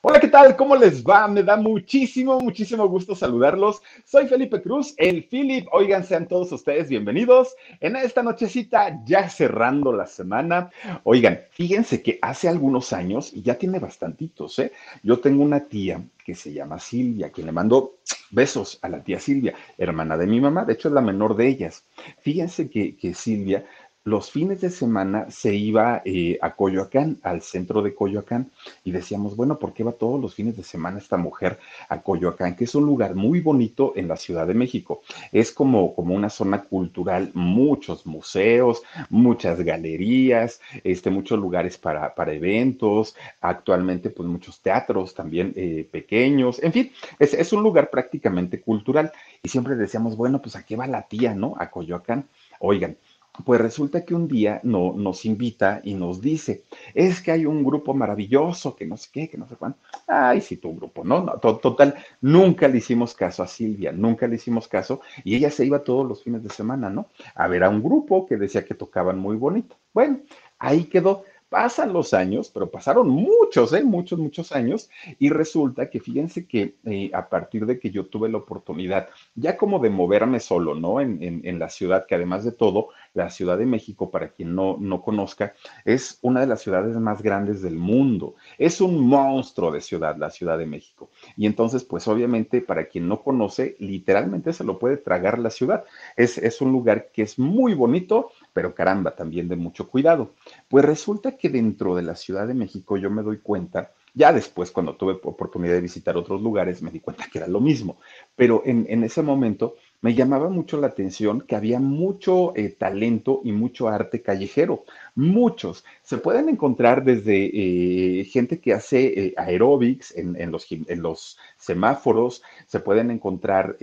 Hola, ¿qué tal? ¿Cómo les va? Me da muchísimo, muchísimo gusto saludarlos. Soy Felipe Cruz, el Philip. Oigan, sean todos ustedes bienvenidos en esta nochecita, ya cerrando la semana. Oigan, fíjense que hace algunos años, y ya tiene bastantitos, ¿eh? Yo tengo una tía que se llama Silvia, quien le mando besos a la tía Silvia, hermana de mi mamá, de hecho es la menor de ellas. Fíjense que, que Silvia los fines de semana se iba eh, a Coyoacán, al centro de Coyoacán, y decíamos, bueno, ¿por qué va todos los fines de semana esta mujer a Coyoacán? Que es un lugar muy bonito en la Ciudad de México. Es como, como una zona cultural, muchos museos, muchas galerías, este, muchos lugares para, para eventos, actualmente pues muchos teatros también eh, pequeños, en fin, es, es un lugar prácticamente cultural. Y siempre decíamos, bueno, pues a qué va la tía, ¿no? A Coyoacán. Oigan, pues resulta que un día no, nos invita y nos dice, es que hay un grupo maravilloso, que no sé qué, que no sé cuánto. Ay, sí, tu grupo, ¿no? no total, nunca le hicimos caso a Silvia, nunca le hicimos caso y ella se iba todos los fines de semana, ¿no? A ver a un grupo que decía que tocaban muy bonito. Bueno, ahí quedó. Pasan los años, pero pasaron muchos, ¿eh? muchos, muchos años, y resulta que fíjense que eh, a partir de que yo tuve la oportunidad, ya como de moverme solo, ¿no? En, en, la ciudad, que además de todo, la Ciudad de México, para quien no, no conozca, es una de las ciudades más grandes del mundo. Es un monstruo de ciudad, la Ciudad de México. Y entonces, pues obviamente, para quien no conoce, literalmente se lo puede tragar la ciudad. Es, es un lugar que es muy bonito, pero caramba, también de mucho cuidado. Pues resulta que dentro de la Ciudad de México yo me doy cuenta, ya después cuando tuve oportunidad de visitar otros lugares, me di cuenta que era lo mismo, pero en, ese momento me llamaba mucho la atención que había mucho eh, talento y mucho arte callejero, muchos. Se pueden encontrar desde eh, gente que hace eh, aeróbics en, los, en, los, semáforos, se pueden encontrar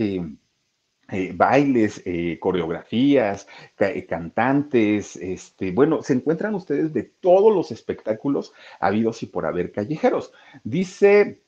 eh, bailes, eh, coreografías, eh, cantantes, este, bueno, se encuentran ustedes de todos los espectáculos habidos y por haber callejeros. Dice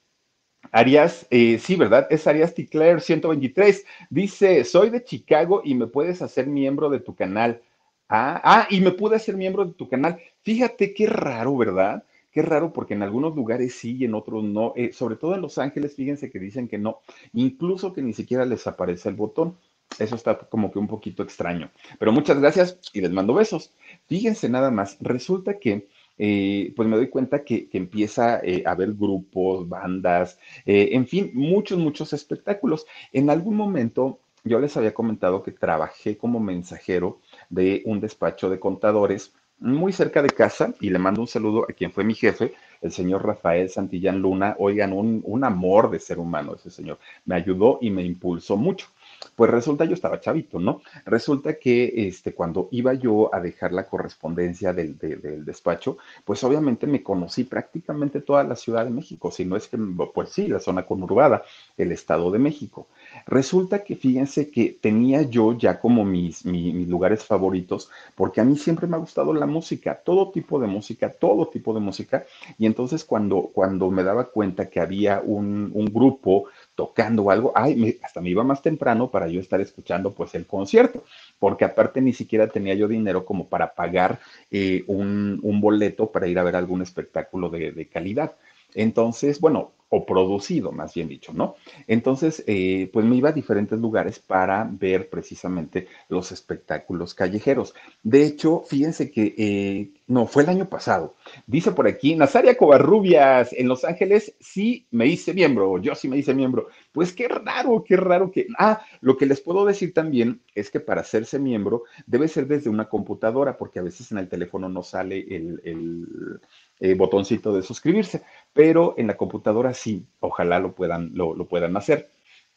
Arias, sí, ¿verdad? Es Arias Ticler 123. Dice, soy de Chicago y me puedes hacer miembro de tu canal. Ah, ah, y me pude hacer miembro de tu canal. Fíjate qué raro, ¿verdad? Qué raro porque en algunos lugares sí y en otros no. Eh, sobre todo en Los Ángeles, fíjense que dicen que no. Incluso que ni siquiera les aparece el botón. Eso está como que un poquito extraño. Pero muchas gracias y les mando besos. Fíjense nada más. Resulta que eh, pues me doy cuenta que, empieza eh, a haber grupos, bandas, en fin, muchos, muchos espectáculos. En algún momento yo les había comentado que trabajé como mensajero de un despacho de contadores muy cerca de casa y le mando un saludo a quien fue mi jefe, el señor Rafael Santillán Luna. Oigan, un, amor de ser humano ese señor. Me ayudó y me impulsó mucho. Pues resulta, yo estaba chavito, ¿no? Resulta que este, cuando iba yo a dejar la correspondencia del, del, despacho, pues obviamente me conocí prácticamente toda la Ciudad de México, si no es que, pues sí, la zona conurbada, el Estado de México. Resulta que fíjense que tenía yo ya como mis, lugares favoritos, porque a mí siempre me ha gustado la música, todo tipo de música, todo tipo de música, y entonces cuando, cuando me daba cuenta que había un, un grupo tocando algo, ay, hasta me iba más temprano para yo estar escuchando pues el concierto, porque aparte ni siquiera tenía yo dinero como para pagar eh, un, un, boleto para ir a ver algún espectáculo de, de calidad. Entonces, bueno, o producido, más bien dicho, ¿no? Entonces, eh, pues me iba a diferentes lugares para ver precisamente los espectáculos callejeros. De hecho, fíjense que, eh, no, fue el año pasado. Dice por aquí, Nazaria Covarrubias, en Los Ángeles sí me hice miembro, yo sí me hice miembro. Pues qué raro, qué raro que... Ah, lo que les puedo decir también es que para hacerse miembro debe ser desde una computadora, porque a veces en el teléfono no sale el, el eh, botoncito de suscribirse, pero en la computadora sí, ojalá lo puedan, lo, puedan hacer.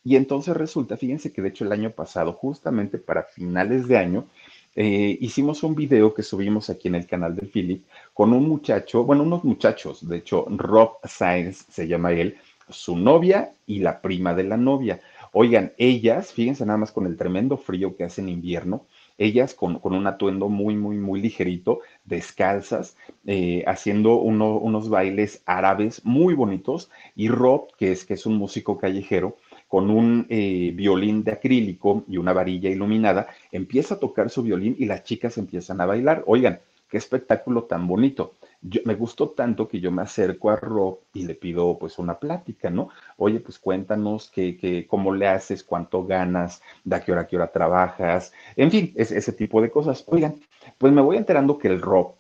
Y entonces resulta, fíjense que de hecho el año pasado, justamente para finales de año, eh, hicimos un video que subimos aquí en el canal de Philip con un muchacho, bueno, unos muchachos, de hecho, Rob Sainz se llama él, su novia y la prima de la novia. Oigan, ellas, fíjense nada más con el tremendo frío que hace en invierno, ellas con, un atuendo muy, muy, muy ligerito, descalzas, eh, haciendo unos bailes árabes muy bonitos, y Rob, que es, que es un músico callejero, con un eh, violín de acrílico y una varilla iluminada, empieza a tocar su violín y las chicas empiezan a bailar. Oigan, qué espectáculo tan bonito me gustó tanto que yo me acerco a Rob y le pido pues una plática, ¿no? Oye, pues cuéntanos qué, cómo le haces, cuánto ganas, de a qué hora a qué hora trabajas, en fin, ese tipo de cosas. Oigan, pues me voy enterando que el Rob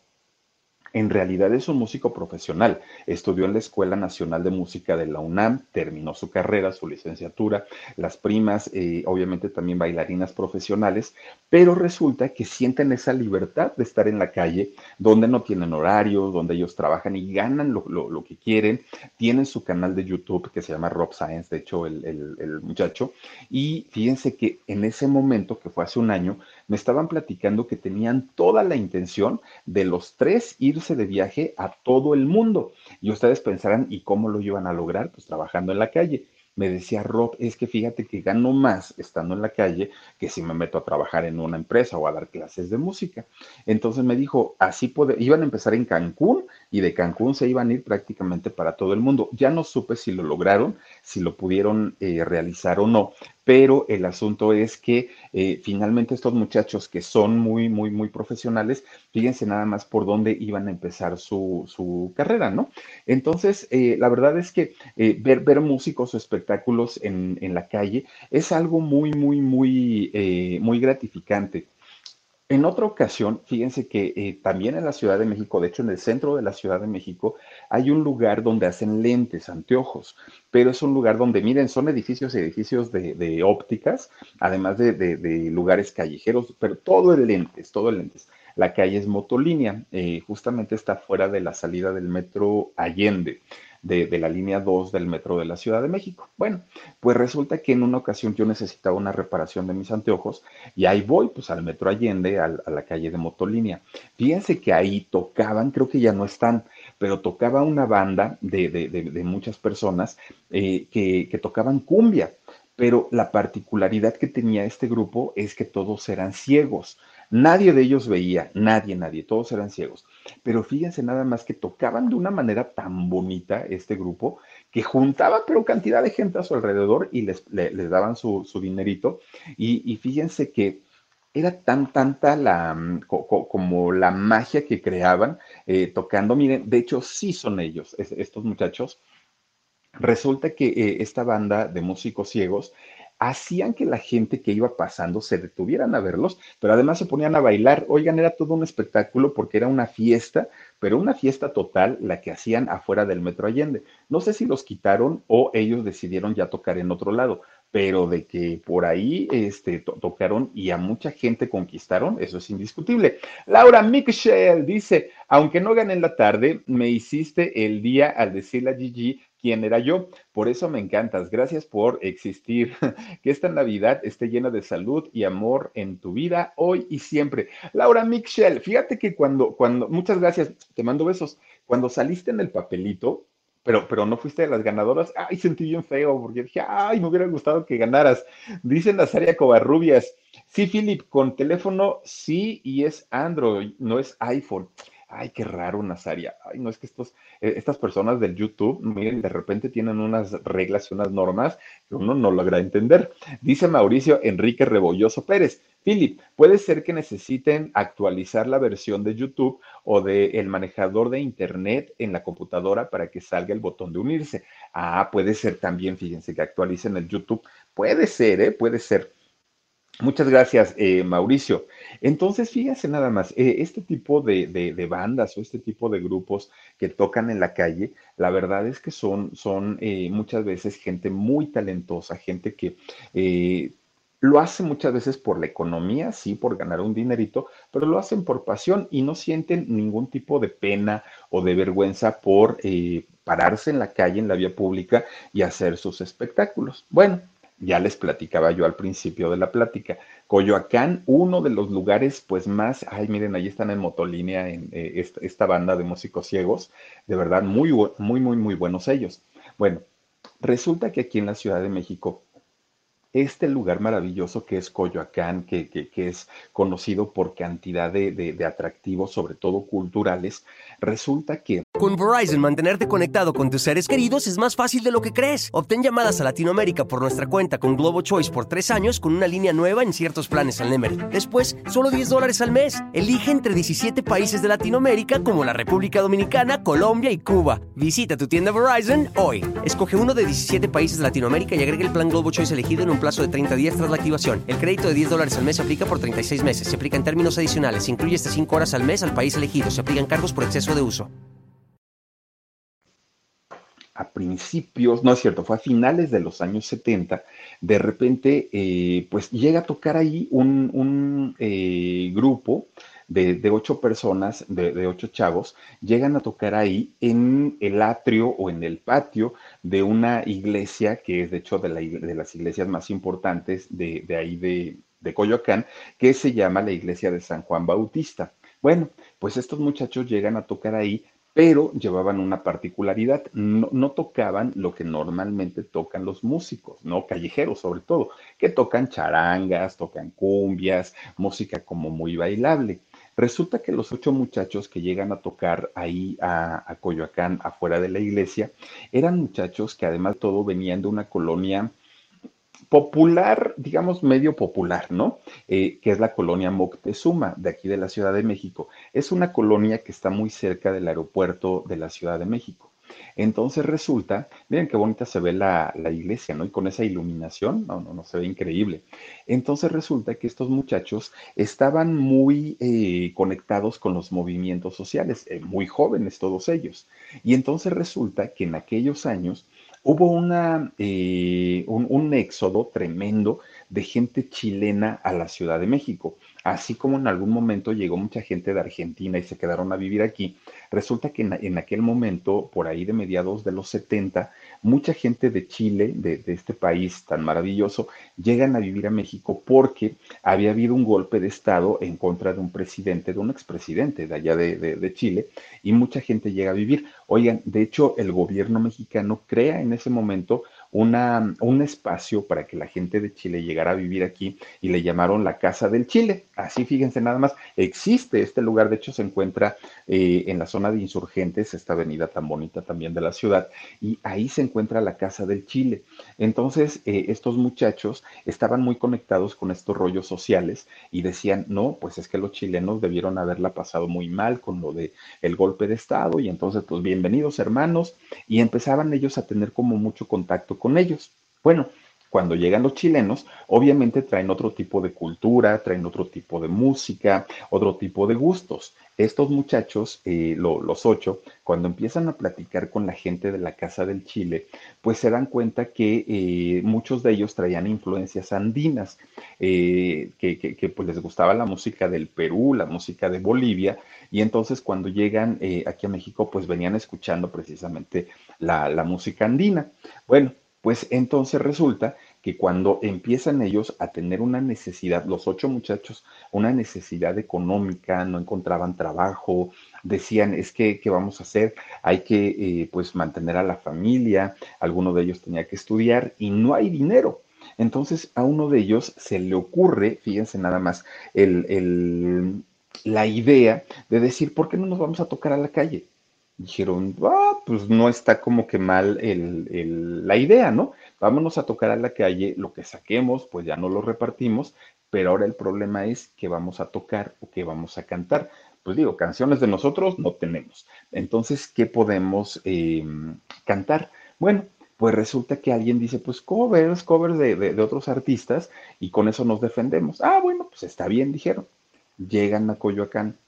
en realidad es un músico profesional. Estudió en la Escuela Nacional de Música de la UNAM, terminó su carrera, su licenciatura, las primas, eh, obviamente también bailarinas profesionales, pero resulta que sienten esa libertad de estar en la calle, donde no tienen horarios, donde ellos trabajan y ganan lo, que quieren. Tienen su canal de YouTube que se llama Rob Science, de hecho, el, muchacho. Y fíjense que en ese momento, que fue hace un año, me estaban platicando que tenían toda la intención de los tres de viaje a todo el mundo. Y ustedes pensarán, ¿y cómo lo iban a lograr? Pues trabajando en la calle me decía Rob, es que fíjate que gano más estando en la calle que si me meto a trabajar en una empresa o a dar clases de música. Entonces me dijo, así puede, iban a empezar en Cancún y de Cancún se iban a ir prácticamente para todo el mundo. Ya no supe si lo lograron, si lo pudieron eh, realizar o no, pero el asunto es que eh, finalmente estos muchachos que son muy, muy, muy profesionales, fíjense nada más por dónde iban a empezar su, su carrera, ¿no? Entonces, eh, la verdad es que ver, ver músicos o espectáculos en, en, la calle es algo muy, muy, muy, muy gratificante. En otra ocasión, fíjense que eh, también en la Ciudad de México, de hecho en el centro de la Ciudad de México, hay un lugar donde hacen lentes, anteojos, pero es un lugar donde, miren, son edificios edificios de, ópticas, además de, lugares callejeros, pero todo es lentes, todo es lentes. La calle es motolínea, eh, justamente está fuera de la salida del metro Allende de, la línea 2 del metro de la Ciudad de México. Bueno, pues resulta que en una ocasión yo necesitaba una reparación de mis anteojos y ahí voy, pues al metro Allende, a, la calle de Motolínea. Fíjense que ahí tocaban, creo que ya no están, pero tocaba una banda de, muchas personas eh, que, que tocaban cumbia pero la particularidad que tenía este grupo es que todos eran ciegos. Nadie de ellos veía, nadie, nadie, todos eran ciegos. Pero fíjense nada más que tocaban de una manera tan bonita este grupo que juntaba pero cantidad de gente a su alrededor y les, daban su, dinerito. Y, fíjense que era tan tanta la mm, como la magia que creaban eh, tocando. Miren, de hecho sí son ellos, estos muchachos. Resulta que eh, esta banda de músicos ciegos hacían que la gente que iba pasando se detuvieran a verlos, pero además se ponían a bailar. Oigan, era todo un espectáculo porque era una fiesta, pero una fiesta total la que hacían afuera del Metro Allende. No sé si los quitaron o ellos decidieron ya tocar en otro lado, pero de que por ahí este, tocaron y a mucha gente conquistaron, eso es indiscutible. Laura Michelle dice, aunque no gané en la tarde, me hiciste el día al decirle a Gigi quién era yo. Por eso me encantas. Gracias por existir. Que esta Navidad esté llena de salud y amor en tu vida hoy y siempre. Laura Michelle, fíjate que cuando, cuando, muchas gracias, te mando besos. Cuando saliste en el papelito, pero, pero no fuiste de las ganadoras, ay, sentí bien feo, porque dije, ay, me hubiera gustado que ganaras. Dice Nazaria Covarrubias, sí, Philip, con teléfono sí y es Android, no es iPhone ay, qué raro, Nazaria. Ay, no es que estos, eh, estas personas del YouTube, miren, de repente tienen unas reglas y unas normas que uno no logra entender. Dice Mauricio Enrique Rebolloso Pérez, Philip, puede ser que necesiten actualizar la versión de YouTube o del el manejador de Internet en la computadora para que salga el botón de unirse. Ah, puede ser también, fíjense, que actualicen el YouTube. Puede ser, ¿eh? Puede ser. Muchas gracias, eh, Mauricio. Entonces, fíjense nada más, eh, este tipo de, bandas o este tipo de grupos que tocan en la calle, la verdad es que son, son eh, muchas veces gente muy talentosa, gente que lo hacen muchas veces por la economía, sí, por ganar un dinerito, pero lo hacen por pasión y no sienten ningún tipo de pena o de vergüenza por eh, pararse en la calle, en la vía pública y hacer sus espectáculos. Bueno, ya les platicaba yo al principio de la plática. Coyoacán, uno de los lugares pues más, ay miren, ahí están en motolínea en eh, esta, esta, banda de músicos ciegos, de verdad muy, muy, muy, muy buenos ellos. Bueno, resulta que aquí en la Ciudad de México este lugar maravilloso que es Coyoacán, que, es conocido por cantidad de, de, atractivos, sobre todo culturales, resulta que... Con Verizon, mantenerte conectado con tus seres queridos es más fácil de lo que crees. Obtén llamadas a Latinoamérica por nuestra cuenta con Globo Choice por tres años con una línea nueva en ciertos planes al Nemer. Después, solo 10 dólares al mes. Elige entre 17 países de Latinoamérica como la República Dominicana, Colombia y Cuba. Visita tu tienda Verizon hoy. Escoge uno de 17 países de Latinoamérica y agrega el plan Globo Choice elegido en un plazo de 30 días tras la activación. El crédito de 10 dólares al mes se aplica por 36 meses. Se aplica en términos adicionales. Se incluye hasta 5 horas al mes al país elegido. Se aplican cargos por exceso de uso. A principios, no es cierto, fue a finales de los años 70, de repente, eh, pues llega a tocar ahí un, eh, grupo de, ocho personas, de, ocho chavos, llegan a tocar ahí en el atrio o en el patio de una iglesia que es de hecho de, las iglesias más importantes de, ahí de, de Coyoacán, que se llama la iglesia de San Juan Bautista. Bueno, pues estos muchachos llegan a tocar ahí, pero llevaban una particularidad, no, tocaban lo que normalmente tocan los músicos, ¿no? Callejeros sobre todo, que tocan charangas, tocan cumbias, música como muy bailable. Resulta que los ocho muchachos que llegan a tocar ahí a, Coyoacán, afuera de la iglesia, eran muchachos que además de todo venían de una colonia popular, digamos medio popular, ¿no? Eh, que es la colonia Moctezuma, de aquí de la Ciudad de México. Es una colonia que está muy cerca del aeropuerto de la Ciudad de México. Entonces resulta, miren qué bonita se ve la, iglesia, ¿no? Y con esa iluminación, no, no, no, se ve increíble. Entonces resulta que estos muchachos estaban muy eh, conectados con los movimientos sociales, eh, muy jóvenes todos ellos. Y entonces resulta que en aquellos años hubo una, eh, un éxodo tremendo de gente chilena a la Ciudad de México. Así como en algún momento llegó mucha gente de Argentina y se quedaron a vivir aquí, resulta que en, aquel momento, por ahí de mediados de los 70, mucha gente de Chile, de, este país tan maravilloso, llegan a vivir a México porque había habido un golpe de Estado en contra de un presidente, de un expresidente de allá de, de Chile, y mucha gente llega a vivir. Oigan, de hecho, el gobierno mexicano crea en ese momento una, un espacio para que la gente de Chile llegara a vivir aquí y le llamaron la Casa del Chile. Así fíjense nada más, existe este lugar, de hecho se encuentra eh, en la zona de insurgentes, esta avenida tan bonita también de la ciudad, y ahí se encuentra la Casa del Chile. Entonces, eh, estos muchachos estaban muy conectados con estos rollos sociales y decían, no, pues es que los chilenos debieron haberla pasado muy mal con lo de golpe de Estado y entonces, pues bienvenidos hermanos, y empezaban ellos a tener como mucho contacto con ellos. Bueno, cuando llegan los chilenos, obviamente traen otro tipo de cultura, traen otro tipo de música, otro tipo de gustos. Estos muchachos, eh, los ocho, cuando empiezan a platicar con la gente de la Casa del Chile, pues se dan cuenta que eh, muchos de ellos traían influencias andinas, eh, que, pues les gustaba la música del Perú, la música de Bolivia, y entonces cuando llegan aquí a México, pues venían escuchando precisamente la, la música andina. Bueno, pues entonces resulta que cuando empiezan ellos a tener una necesidad, los ocho muchachos, una necesidad económica, no encontraban trabajo, decían, es que, ¿qué vamos a hacer? Hay que, eh, pues, mantener a la familia, alguno de ellos tenía que estudiar y no hay dinero. Entonces a uno de ellos se le ocurre, fíjense nada más, el, la idea de decir, ¿por qué no nos vamos a tocar a la calle? Dijeron, ah, pues no está como que mal la idea, ¿no? Vámonos a tocar a la calle, lo que saquemos, pues ya no lo repartimos, pero ahora el problema es qué vamos a tocar o qué vamos a cantar. Pues digo, canciones de nosotros no tenemos. Entonces, ¿qué podemos eh, cantar? Bueno, pues resulta que alguien dice, pues covers, covers de, de, otros artistas y con eso nos defendemos. Ah, bueno, pues está bien, dijeron. Llegan a Coyoacán.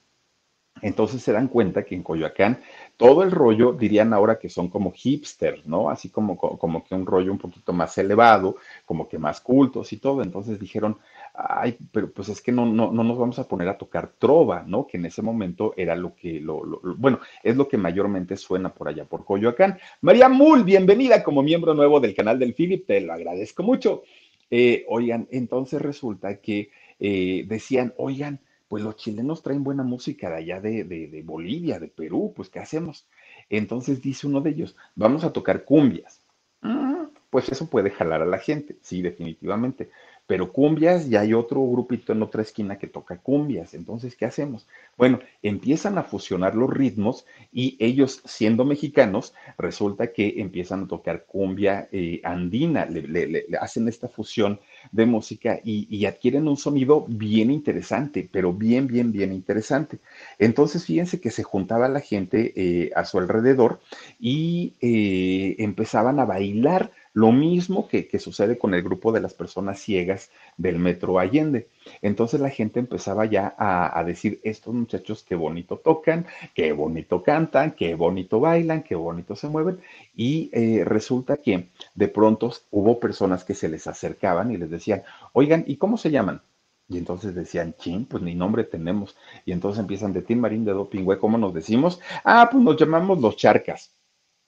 Entonces se dan cuenta que en Coyoacán todo el rollo, dirían ahora que son como hipsters, ¿no? Así como, como que un rollo un poquito más elevado, como que más cultos y todo. Entonces dijeron, ay, pero pues es que no, no, no nos vamos a poner a tocar trova, ¿no? Que en ese momento era lo que, lo, bueno, es lo que mayormente suena por allá, por Coyoacán. María Mul, bienvenida como miembro nuevo del canal del Philip, te lo agradezco mucho. Eh, oigan, entonces resulta que eh, decían, oigan, pues los chilenos traen buena música de allá de, de, de Bolivia, de Perú, pues ¿qué hacemos? Entonces dice uno de ellos, vamos a tocar cumbias. Mm, pues eso puede jalar a la gente, sí, definitivamente pero cumbias, ya hay otro grupito en otra esquina que toca cumbias. Entonces, ¿qué hacemos? Bueno, empiezan a fusionar los ritmos y ellos, siendo mexicanos, resulta que empiezan a tocar cumbia eh, andina, le, hacen esta fusión de música y, adquieren un sonido bien interesante, pero bien, bien, bien interesante. Entonces, fíjense que se juntaba la gente eh, a su alrededor y eh, empezaban a bailar lo mismo que, sucede con el grupo de las personas ciegas del Metro Allende. Entonces la gente empezaba ya a, decir, estos muchachos qué bonito tocan, qué bonito cantan, qué bonito bailan, qué bonito se mueven. Y eh, resulta que de pronto hubo personas que se les acercaban y les decían, oigan, ¿y cómo se llaman? Y entonces decían, chin, pues ni nombre tenemos. Y entonces empiezan de Tim Marín de Dopingüe, ¿cómo nos decimos? Ah, pues nos llamamos los charcas.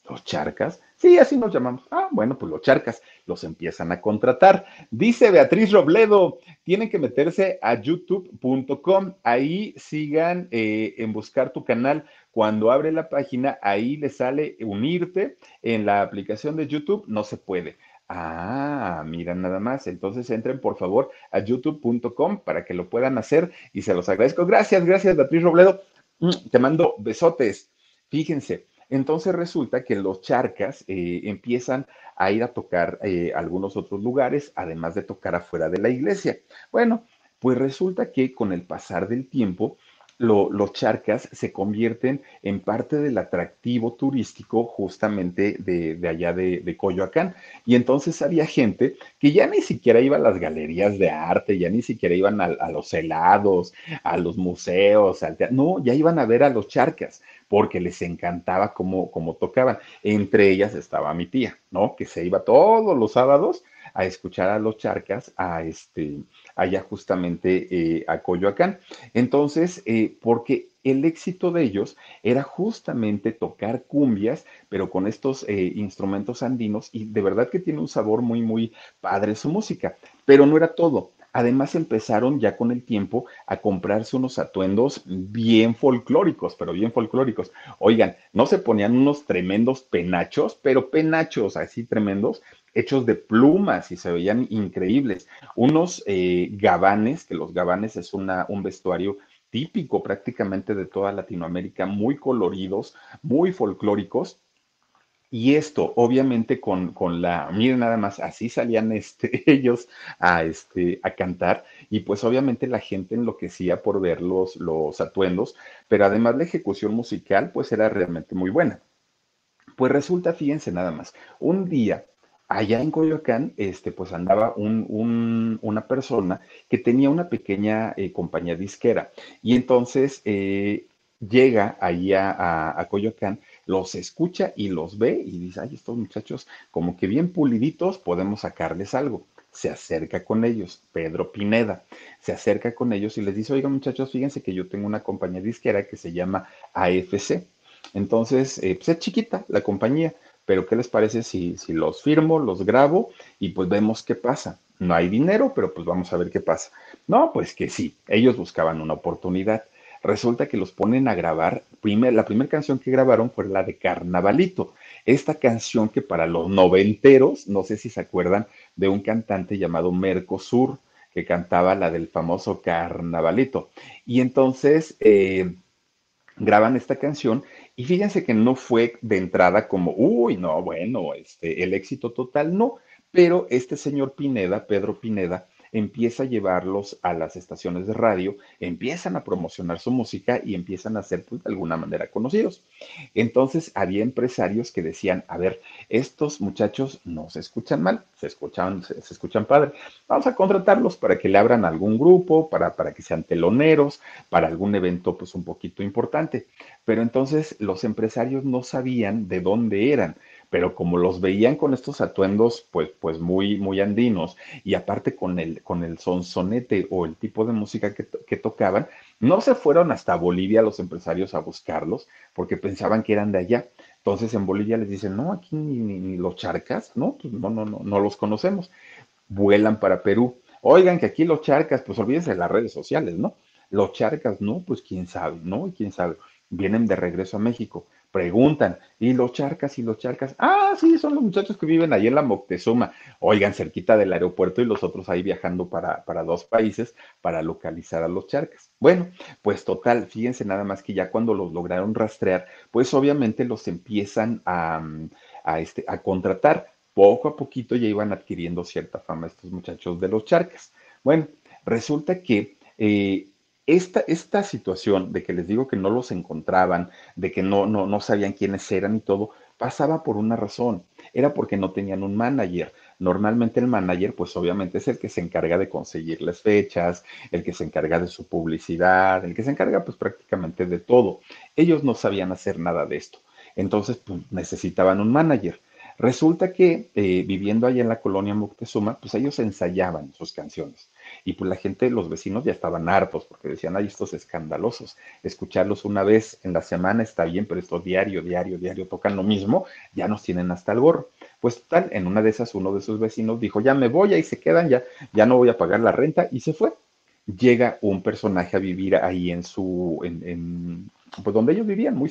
¿Los charcas? Sí, así nos llamamos. Ah, bueno, pues los charcas los empiezan a contratar. Dice Beatriz Robledo, tienen que meterse a youtube.com. Ahí sigan eh, en buscar tu canal. Cuando abre la página, ahí le sale unirte. En la aplicación de YouTube no se puede. Ah, mira nada más. Entonces entren por favor a youtube.com para que lo puedan hacer y se los agradezco. Gracias, gracias Beatriz Robledo. Mm, te mando besotes. Fíjense, entonces resulta que los charcas eh, empiezan a ir a tocar eh, algunos otros lugares, además de tocar afuera de la iglesia. Bueno, pues resulta que con el pasar del tiempo, los charcas se convierten en parte del atractivo turístico justamente de, allá de, Coyoacán. Y entonces había gente que ya ni siquiera iba a las galerías de arte, ya ni siquiera iban a, los helados, a los museos, al no, ya iban a ver a los charcas porque les encantaba cómo, cómo tocaban. Entre ellas estaba mi tía, ¿no? Que se iba todos los sábados a escuchar a los charcas, a este, allá justamente eh, a Coyoacán. Entonces, eh, porque el éxito de ellos era justamente tocar cumbias, pero con estos eh, instrumentos andinos, y de verdad que tiene un sabor muy, muy padre su música, pero no era todo. Además empezaron ya con el tiempo a comprarse unos atuendos bien folclóricos, pero bien folclóricos. Oigan, no se ponían unos tremendos penachos, pero penachos así tremendos, hechos de plumas y se veían increíbles. Unos eh, gabanes, que los gabanes es un vestuario típico prácticamente de toda Latinoamérica, muy coloridos, muy folclóricos y esto, obviamente, con, con, la, miren nada más, así salían este, ellos a, este, a cantar, y pues obviamente la gente enloquecía por ver los, los atuendos, pero además la ejecución musical, pues era realmente muy buena. Pues resulta, fíjense nada más, un día allá en Coyoacán, este, pues andaba un, un, una persona que tenía una pequeña eh, compañía disquera, y entonces eh, llega ahí a, a Coyoacán los escucha y los ve y dice, ay, estos muchachos como que bien puliditos, podemos sacarles algo. Se acerca con ellos, Pedro Pineda, se acerca con ellos y les dice, oiga muchachos, fíjense que yo tengo una compañía disquera que se llama AFC. Entonces, eh, pues es chiquita la compañía, pero ¿qué les parece si, si los firmo, los grabo y pues vemos qué pasa? No hay dinero, pero pues vamos a ver qué pasa. No, pues que sí, ellos buscaban una oportunidad resulta que los ponen a grabar. la primera canción que grabaron fue la de Carnavalito. Esta canción que para los noventeros, no sé si se acuerdan de un cantante llamado Mercosur, que cantaba la del famoso Carnavalito. Y entonces eh, graban esta canción y fíjense que no fue de entrada como, uy, no, bueno, este, el éxito total, no. Pero este señor Pineda, Pedro Pineda, empieza a llevarlos a las estaciones de radio, empiezan a promocionar su música y empiezan a ser pues, de alguna manera conocidos. Entonces había empresarios que decían, a ver, estos muchachos no se escuchan mal, se escuchan, se, escuchan padre, vamos a contratarlos para que le abran algún grupo, para, para que sean teloneros, para algún evento pues un poquito importante. Pero entonces los empresarios no sabían de dónde eran pero como los veían con estos atuendos, pues, pues muy, muy andinos, y aparte con el, con el o el tipo de música que, que tocaban, no se fueron hasta Bolivia los empresarios a buscarlos, porque pensaban que eran de allá. Entonces en Bolivia les dicen, no, aquí ni, ni, los charcas, no, pues no, no, no, no los conocemos. Vuelan para Perú. Oigan que aquí los charcas, pues olvídense de las redes sociales, ¿no? Los charcas, no, pues quién sabe, ¿no? quién sabe. Vienen de regreso a México preguntan, ¿y los charcas y los charcas? Ah, sí, son los muchachos que viven ahí en la Moctezuma, oigan, cerquita del aeropuerto y los otros ahí viajando para, para dos países para localizar a los charcas. Bueno, pues total, fíjense nada más que ya cuando los lograron rastrear, pues obviamente los empiezan a, a, este, a contratar. Poco a poquito ya iban adquiriendo cierta fama estos muchachos de los charcas. Bueno, resulta que eh, esta, esta situación de que les digo que no los encontraban, de que no, no, no sabían quiénes eran y todo, pasaba por una razón. Era porque no tenían un manager. Normalmente el manager, pues obviamente es el que se encarga de conseguirles fechas, el que se encarga de su publicidad, el que se encarga pues prácticamente de todo. Ellos no sabían hacer nada de esto. Entonces, pues necesitaban un manager. Resulta que eh, viviendo allá en la colonia Moctezuma, pues ellos ensayaban sus canciones. Y pues la gente, los vecinos ya estaban hartos porque decían, ay, estos escandalosos, escucharlos una vez en la semana está bien, pero esto diario, diario, diario tocan lo mismo, ya nos tienen hasta el gorro. Pues tal, en una de esas uno de sus vecinos dijo, ya me voy, ahí se quedan, ya, ya no voy a pagar la renta y se fue. Llega un personaje a vivir ahí en su, en pues donde ellos vivían, muy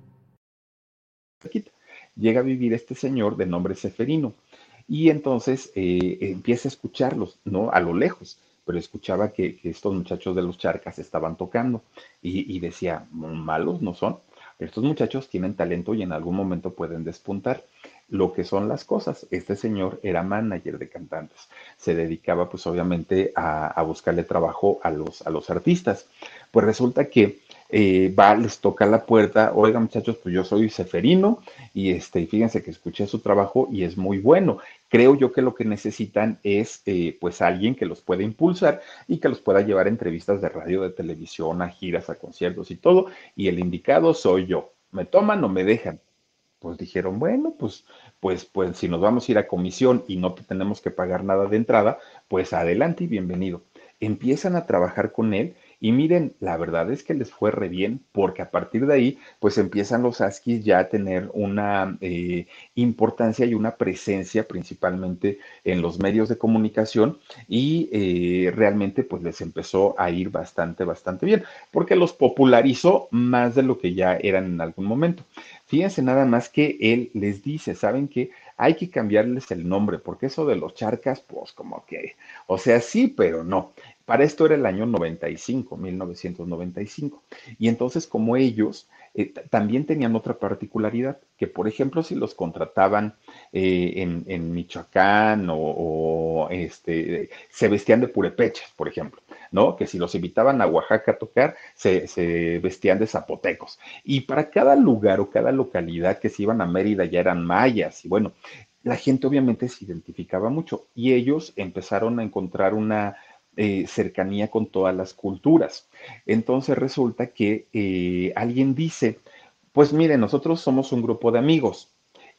Llega a vivir este señor de nombre Seferino y entonces eh, empieza a escucharlos, ¿no? A lo lejos, pero escuchaba que, estos muchachos de los charcas estaban tocando y, decía, malos no son, estos muchachos tienen talento y en algún momento pueden despuntar lo que son las cosas. Este señor era manager de cantantes. Se dedicaba pues obviamente a, a buscarle trabajo a los, a los artistas. Pues resulta que eh, va, les toca la puerta, oiga muchachos, pues yo soy Seferino y este, fíjense que escuché su trabajo y es muy bueno. Creo yo que lo que necesitan es eh, pues alguien que los pueda impulsar y que los pueda llevar a entrevistas de radio, de televisión, a giras, a conciertos y todo, y el indicado soy yo. ¿Me toman o me dejan? Pues dijeron, bueno, pues, pues, pues si nos vamos a ir a comisión y no tenemos que pagar nada de entrada, pues adelante y bienvenido. Empiezan a trabajar con él y miren, la verdad es que les fue re bien, porque a partir de ahí, pues empiezan los Askis ya a tener una eh, importancia y una presencia principalmente en los medios de comunicación y eh, realmente pues les empezó a ir bastante, bastante bien, porque los popularizó más de lo que ya eran en algún momento. Fíjense nada más que él les dice, ¿saben qué? Hay que cambiarles el nombre, porque eso de los charcas, pues como que, o sea, sí, pero no. Para esto era el año 95, 1995. Y entonces como ellos eh, también tenían otra particularidad, que por ejemplo si los contrataban eh, en, Michoacán o, este, se vestían de purepechas, por ejemplo, ¿no? Que si los invitaban a Oaxaca a tocar, se, se, vestían de zapotecos. Y para cada lugar o cada localidad que se iban a Mérida ya eran mayas y bueno, la gente obviamente se identificaba mucho y ellos empezaron a encontrar una eh, cercanía con todas las culturas. Entonces resulta que eh, alguien dice, pues mire, nosotros somos un grupo de amigos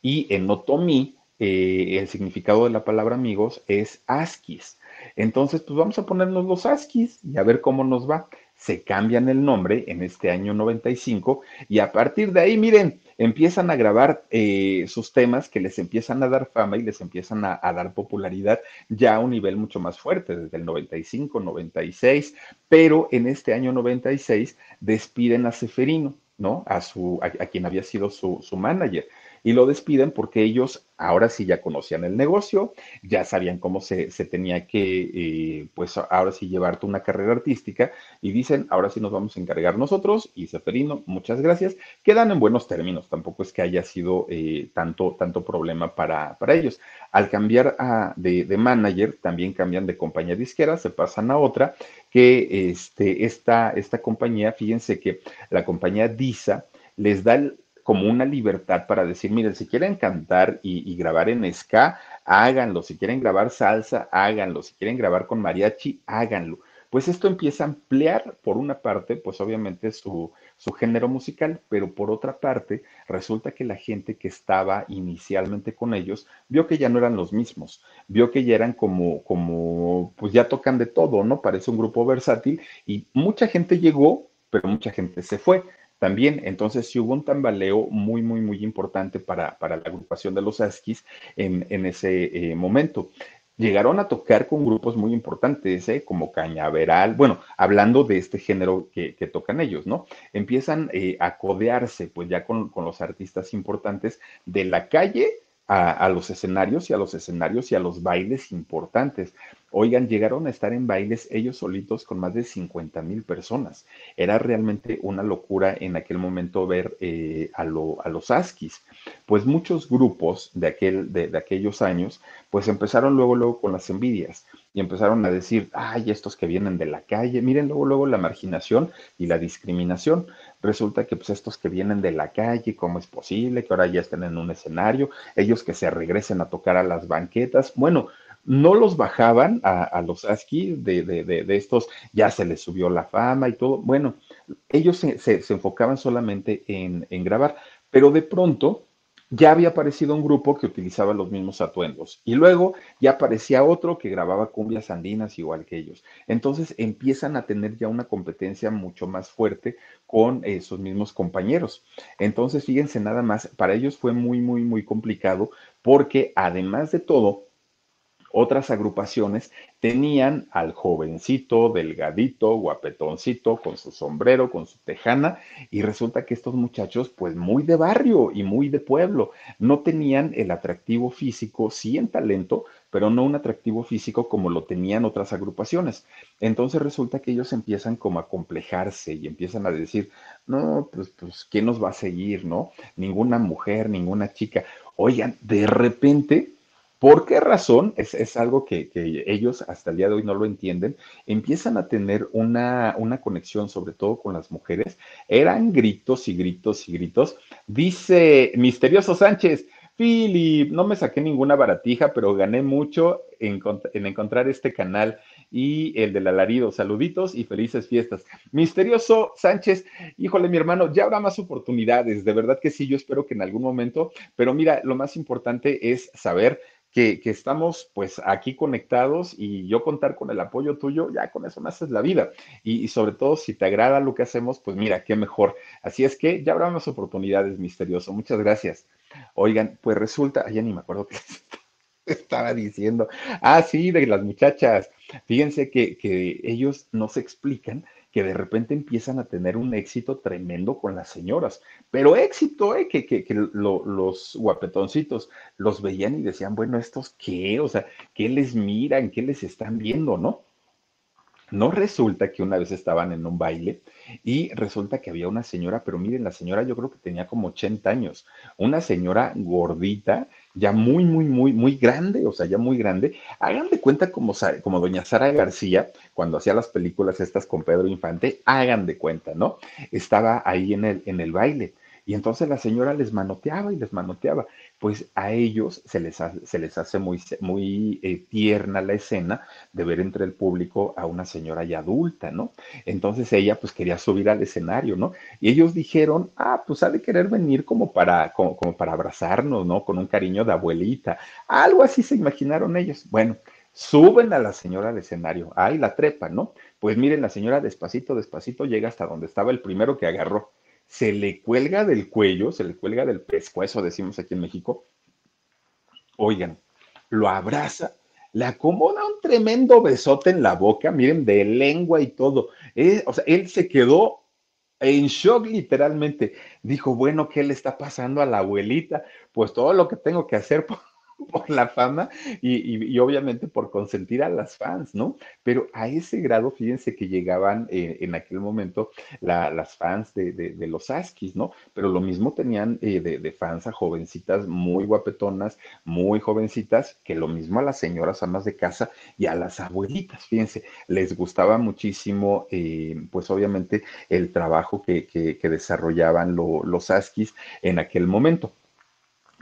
y en Otomí eh, el significado de la palabra amigos es askis. Entonces, pues vamos a ponernos los askis y a ver cómo nos va. Se cambian el nombre en este año 95 y a partir de ahí, miren, empiezan a grabar eh, sus temas que les empiezan a dar fama y les empiezan a, dar popularidad ya a un nivel mucho más fuerte, desde el 95, 96, pero en este año 96 despiden a Seferino, ¿no? A, su, a, a quien había sido su, su manager y lo despiden porque ellos ahora sí ya conocían el negocio, ya sabían cómo se, se tenía que, eh, pues ahora sí llevarte una carrera artística y dicen, ahora sí nos vamos a encargar nosotros y Seferino, muchas gracias, quedan en buenos términos, tampoco es que haya sido eh, tanto, tanto problema para, para ellos. Al cambiar a, de, de, manager, también cambian de compañía disquera, se pasan a otra, que este, esta, esta compañía, fíjense que la compañía DISA les da el, como una libertad para decir, miren, si quieren cantar y, grabar en ska, háganlo, si quieren grabar salsa, háganlo, si quieren grabar con mariachi, háganlo. Pues esto empieza a ampliar, por una parte, pues obviamente su, su género musical, pero por otra parte, resulta que la gente que estaba inicialmente con ellos vio que ya no eran los mismos, vio que ya eran como, como, pues ya tocan de todo, ¿no? Parece un grupo versátil y mucha gente llegó, pero mucha gente se fue también. Entonces, sí hubo un tambaleo muy, muy, muy importante para, para la agrupación de los Askis en, en ese eh, momento. Llegaron a tocar con grupos muy importantes, ¿eh? como Cañaveral, bueno, hablando de este género que, tocan ellos, ¿no? Empiezan eh, a codearse, pues ya con, con los artistas importantes de la calle a, los escenarios y a los escenarios y a los bailes importantes. Oigan, llegaron a estar en bailes ellos solitos con más de 50 mil personas. Era realmente una locura en aquel momento ver eh, a, los Askis. Pues muchos grupos de, aquel, de, de, aquellos años, pues empezaron luego, luego con las envidias y empezaron a decir, ay, estos que vienen de la calle, miren luego, luego la marginación y la discriminación. Resulta que pues estos que vienen de la calle, ¿cómo es posible que ahora ya estén en un escenario? Ellos que se regresen a tocar a las banquetas. Bueno, no los bajaban a, los ASCII de, de, de, de, estos, ya se les subió la fama y todo. Bueno, ellos se, se, se enfocaban solamente en, en, grabar, pero de pronto ya había aparecido un grupo que utilizaba los mismos atuendos y luego ya aparecía otro que grababa cumbias andinas igual que ellos. Entonces empiezan a tener ya una competencia mucho más fuerte con sus mismos compañeros. Entonces, fíjense nada más, para ellos fue muy, muy, muy complicado porque además de todo, otras agrupaciones tenían al jovencito, delgadito, guapetoncito, con su sombrero, con su tejana, y resulta que estos muchachos, pues muy de barrio y muy de pueblo, no tenían el atractivo físico, sí en talento, pero no un atractivo físico como lo tenían otras agrupaciones. Entonces resulta que ellos empiezan como a complejarse y empiezan a decir, no, pues, pues, ¿quién nos va a seguir, no? Ninguna mujer, ninguna chica. Oigan, de repente ¿Por qué razón? Es, es algo que, que, ellos hasta el día de hoy no lo entienden. Empiezan a tener una, una, conexión, sobre todo con las mujeres. Eran gritos y gritos y gritos. Dice Misterioso Sánchez, Philip, no me saqué ninguna baratija, pero gané mucho en, en encontrar este canal y el del alarido. Saluditos y felices fiestas. Misterioso Sánchez, híjole, mi hermano, ya habrá más oportunidades. De verdad que sí, yo espero que en algún momento, pero mira, lo más importante es saber que, estamos pues aquí conectados y yo contar con el apoyo tuyo, ya con eso me haces la vida. Y, sobre todo, si te agrada lo que hacemos, pues mira, qué mejor. Así es que ya habrá más oportunidades, misterioso. Muchas gracias. Oigan, pues resulta, ya ni me acuerdo qué estaba diciendo. Ah, sí, de las muchachas. Fíjense que, que ellos no se explican que de repente empiezan a tener un éxito tremendo con las señoras. Pero éxito, ¿eh? Que, que, que lo, los guapetoncitos los veían y decían, bueno, ¿estos qué? O sea, ¿qué les miran? ¿Qué les están viendo? ¿No? No resulta que una vez estaban en un baile y resulta que había una señora, pero miren, la señora yo creo que tenía como 80 años, una señora gordita, ya muy, muy, muy, muy grande, o sea, ya muy grande. Hagan de cuenta como, como doña Sara García, cuando hacía las películas estas con Pedro Infante, hagan de cuenta, ¿no? Estaba ahí en el, en el baile. Y entonces la señora les manoteaba y les manoteaba. Pues a ellos se les, hace, se les hace muy, muy eh, tierna la escena de ver entre el público a una señora ya adulta, ¿no? Entonces ella pues quería subir al escenario, ¿no? Y ellos dijeron, ah, pues ha de querer venir como para, como, como para abrazarnos, ¿no? Con un cariño de abuelita. Algo así se imaginaron ellos. Bueno, suben a la señora al escenario, ahí la trepa, ¿no? Pues miren, la señora despacito, despacito llega hasta donde estaba el primero que agarró se le cuelga del cuello, se le cuelga del pescuezo, decimos aquí en México. Oigan, lo abraza, le acomoda un tremendo besote en la boca, miren, de lengua y todo. Eh, o sea, él se quedó en shock literalmente. Dijo, bueno, ¿qué le está pasando a la abuelita? Pues todo lo que tengo que hacer la fama y, obviamente por consentir a las fans, ¿no? Pero a ese grado, fíjense que llegaban eh, en aquel momento las fans de, los Askis, ¿no? Pero lo mismo tenían eh, de, fans a jovencitas muy guapetonas, muy jovencitas, que lo mismo a las señoras amas de casa y a las abuelitas, fíjense, les gustaba muchísimo, eh, pues obviamente, el trabajo que, desarrollaban los Askis en aquel momento.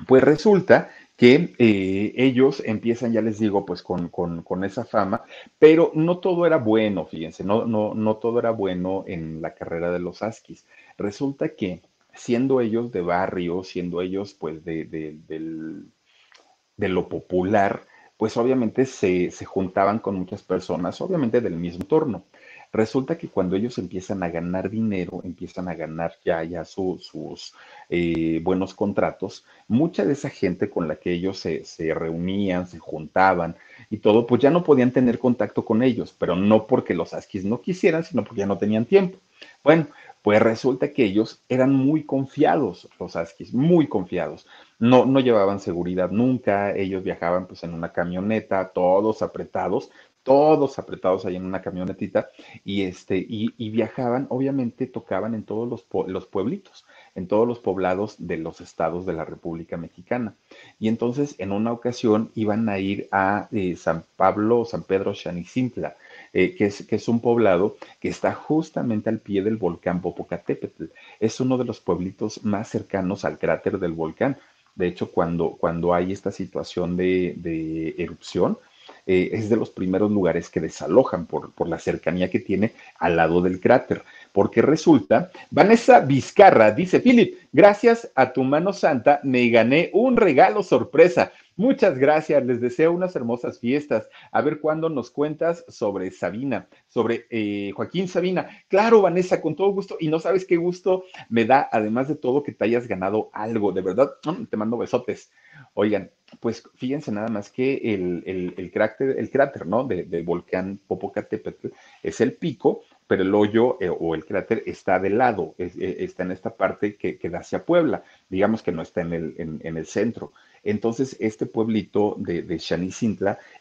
Pues resulta que eh, ellos empiezan, ya les digo, pues con, con, esa fama, pero no todo era bueno, fíjense, no, no, no todo era bueno en la carrera de los Askis. Resulta que siendo ellos de barrio, siendo ellos pues de, de, lo popular, pues obviamente se, se, juntaban con muchas personas, obviamente del mismo entorno. Resulta que cuando ellos empiezan a ganar dinero, empiezan a ganar ya, ya sus eh, buenos contratos, mucha de esa gente con la que ellos se, reunían, se juntaban y todo, pues ya no podían tener contacto con ellos, pero no porque los Askis no quisieran, sino porque ya no tenían tiempo. Bueno, pues resulta que ellos eran muy confiados, los Askis, muy confiados. No, no llevaban seguridad nunca, ellos viajaban pues en una camioneta, todos apretados, todos apretados ahí en una camionetita y, este, y, viajaban, obviamente tocaban en todos los, los, pueblitos, en todos los poblados de los estados de la República Mexicana. Y entonces en una ocasión iban a ir a eh, San Pablo, San Pedro Xanicintla, eh, que, es, que es un poblado que está justamente al pie del volcán Popocatépetl. Es uno de los pueblitos más cercanos al cráter del volcán. De hecho, cuando, cuando hay esta situación de, de erupción, eh, es de los primeros lugares que desalojan por, por la cercanía que tiene al lado del cráter. Porque resulta, Vanessa Vizcarra dice, Philip, gracias a tu mano santa me gané un regalo sorpresa. Muchas gracias, les deseo unas hermosas fiestas. A ver cuándo nos cuentas sobre Sabina, sobre eh, Joaquín Sabina. Claro, Vanessa, con todo gusto. Y no sabes qué gusto me da, además de todo, que te hayas ganado algo. De verdad, mm, te mando besotes. Oigan, pues fíjense nada más que el, el, cráter, el cráter, ¿no? De, del volcán Popocatépetl es el pico, pero el hoyo eh, o el cráter está de lado, eh, está en esta parte que, da hacia Puebla, digamos que no está en el, en, el centro. Entonces, este pueblito de, de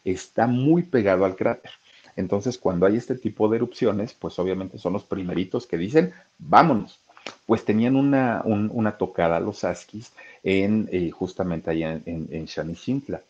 está muy pegado al cráter. Entonces, cuando hay este tipo de erupciones, pues obviamente son los primeritos que dicen, vámonos pues tenían una, una tocada los Askis en eh, justamente allá en, en, en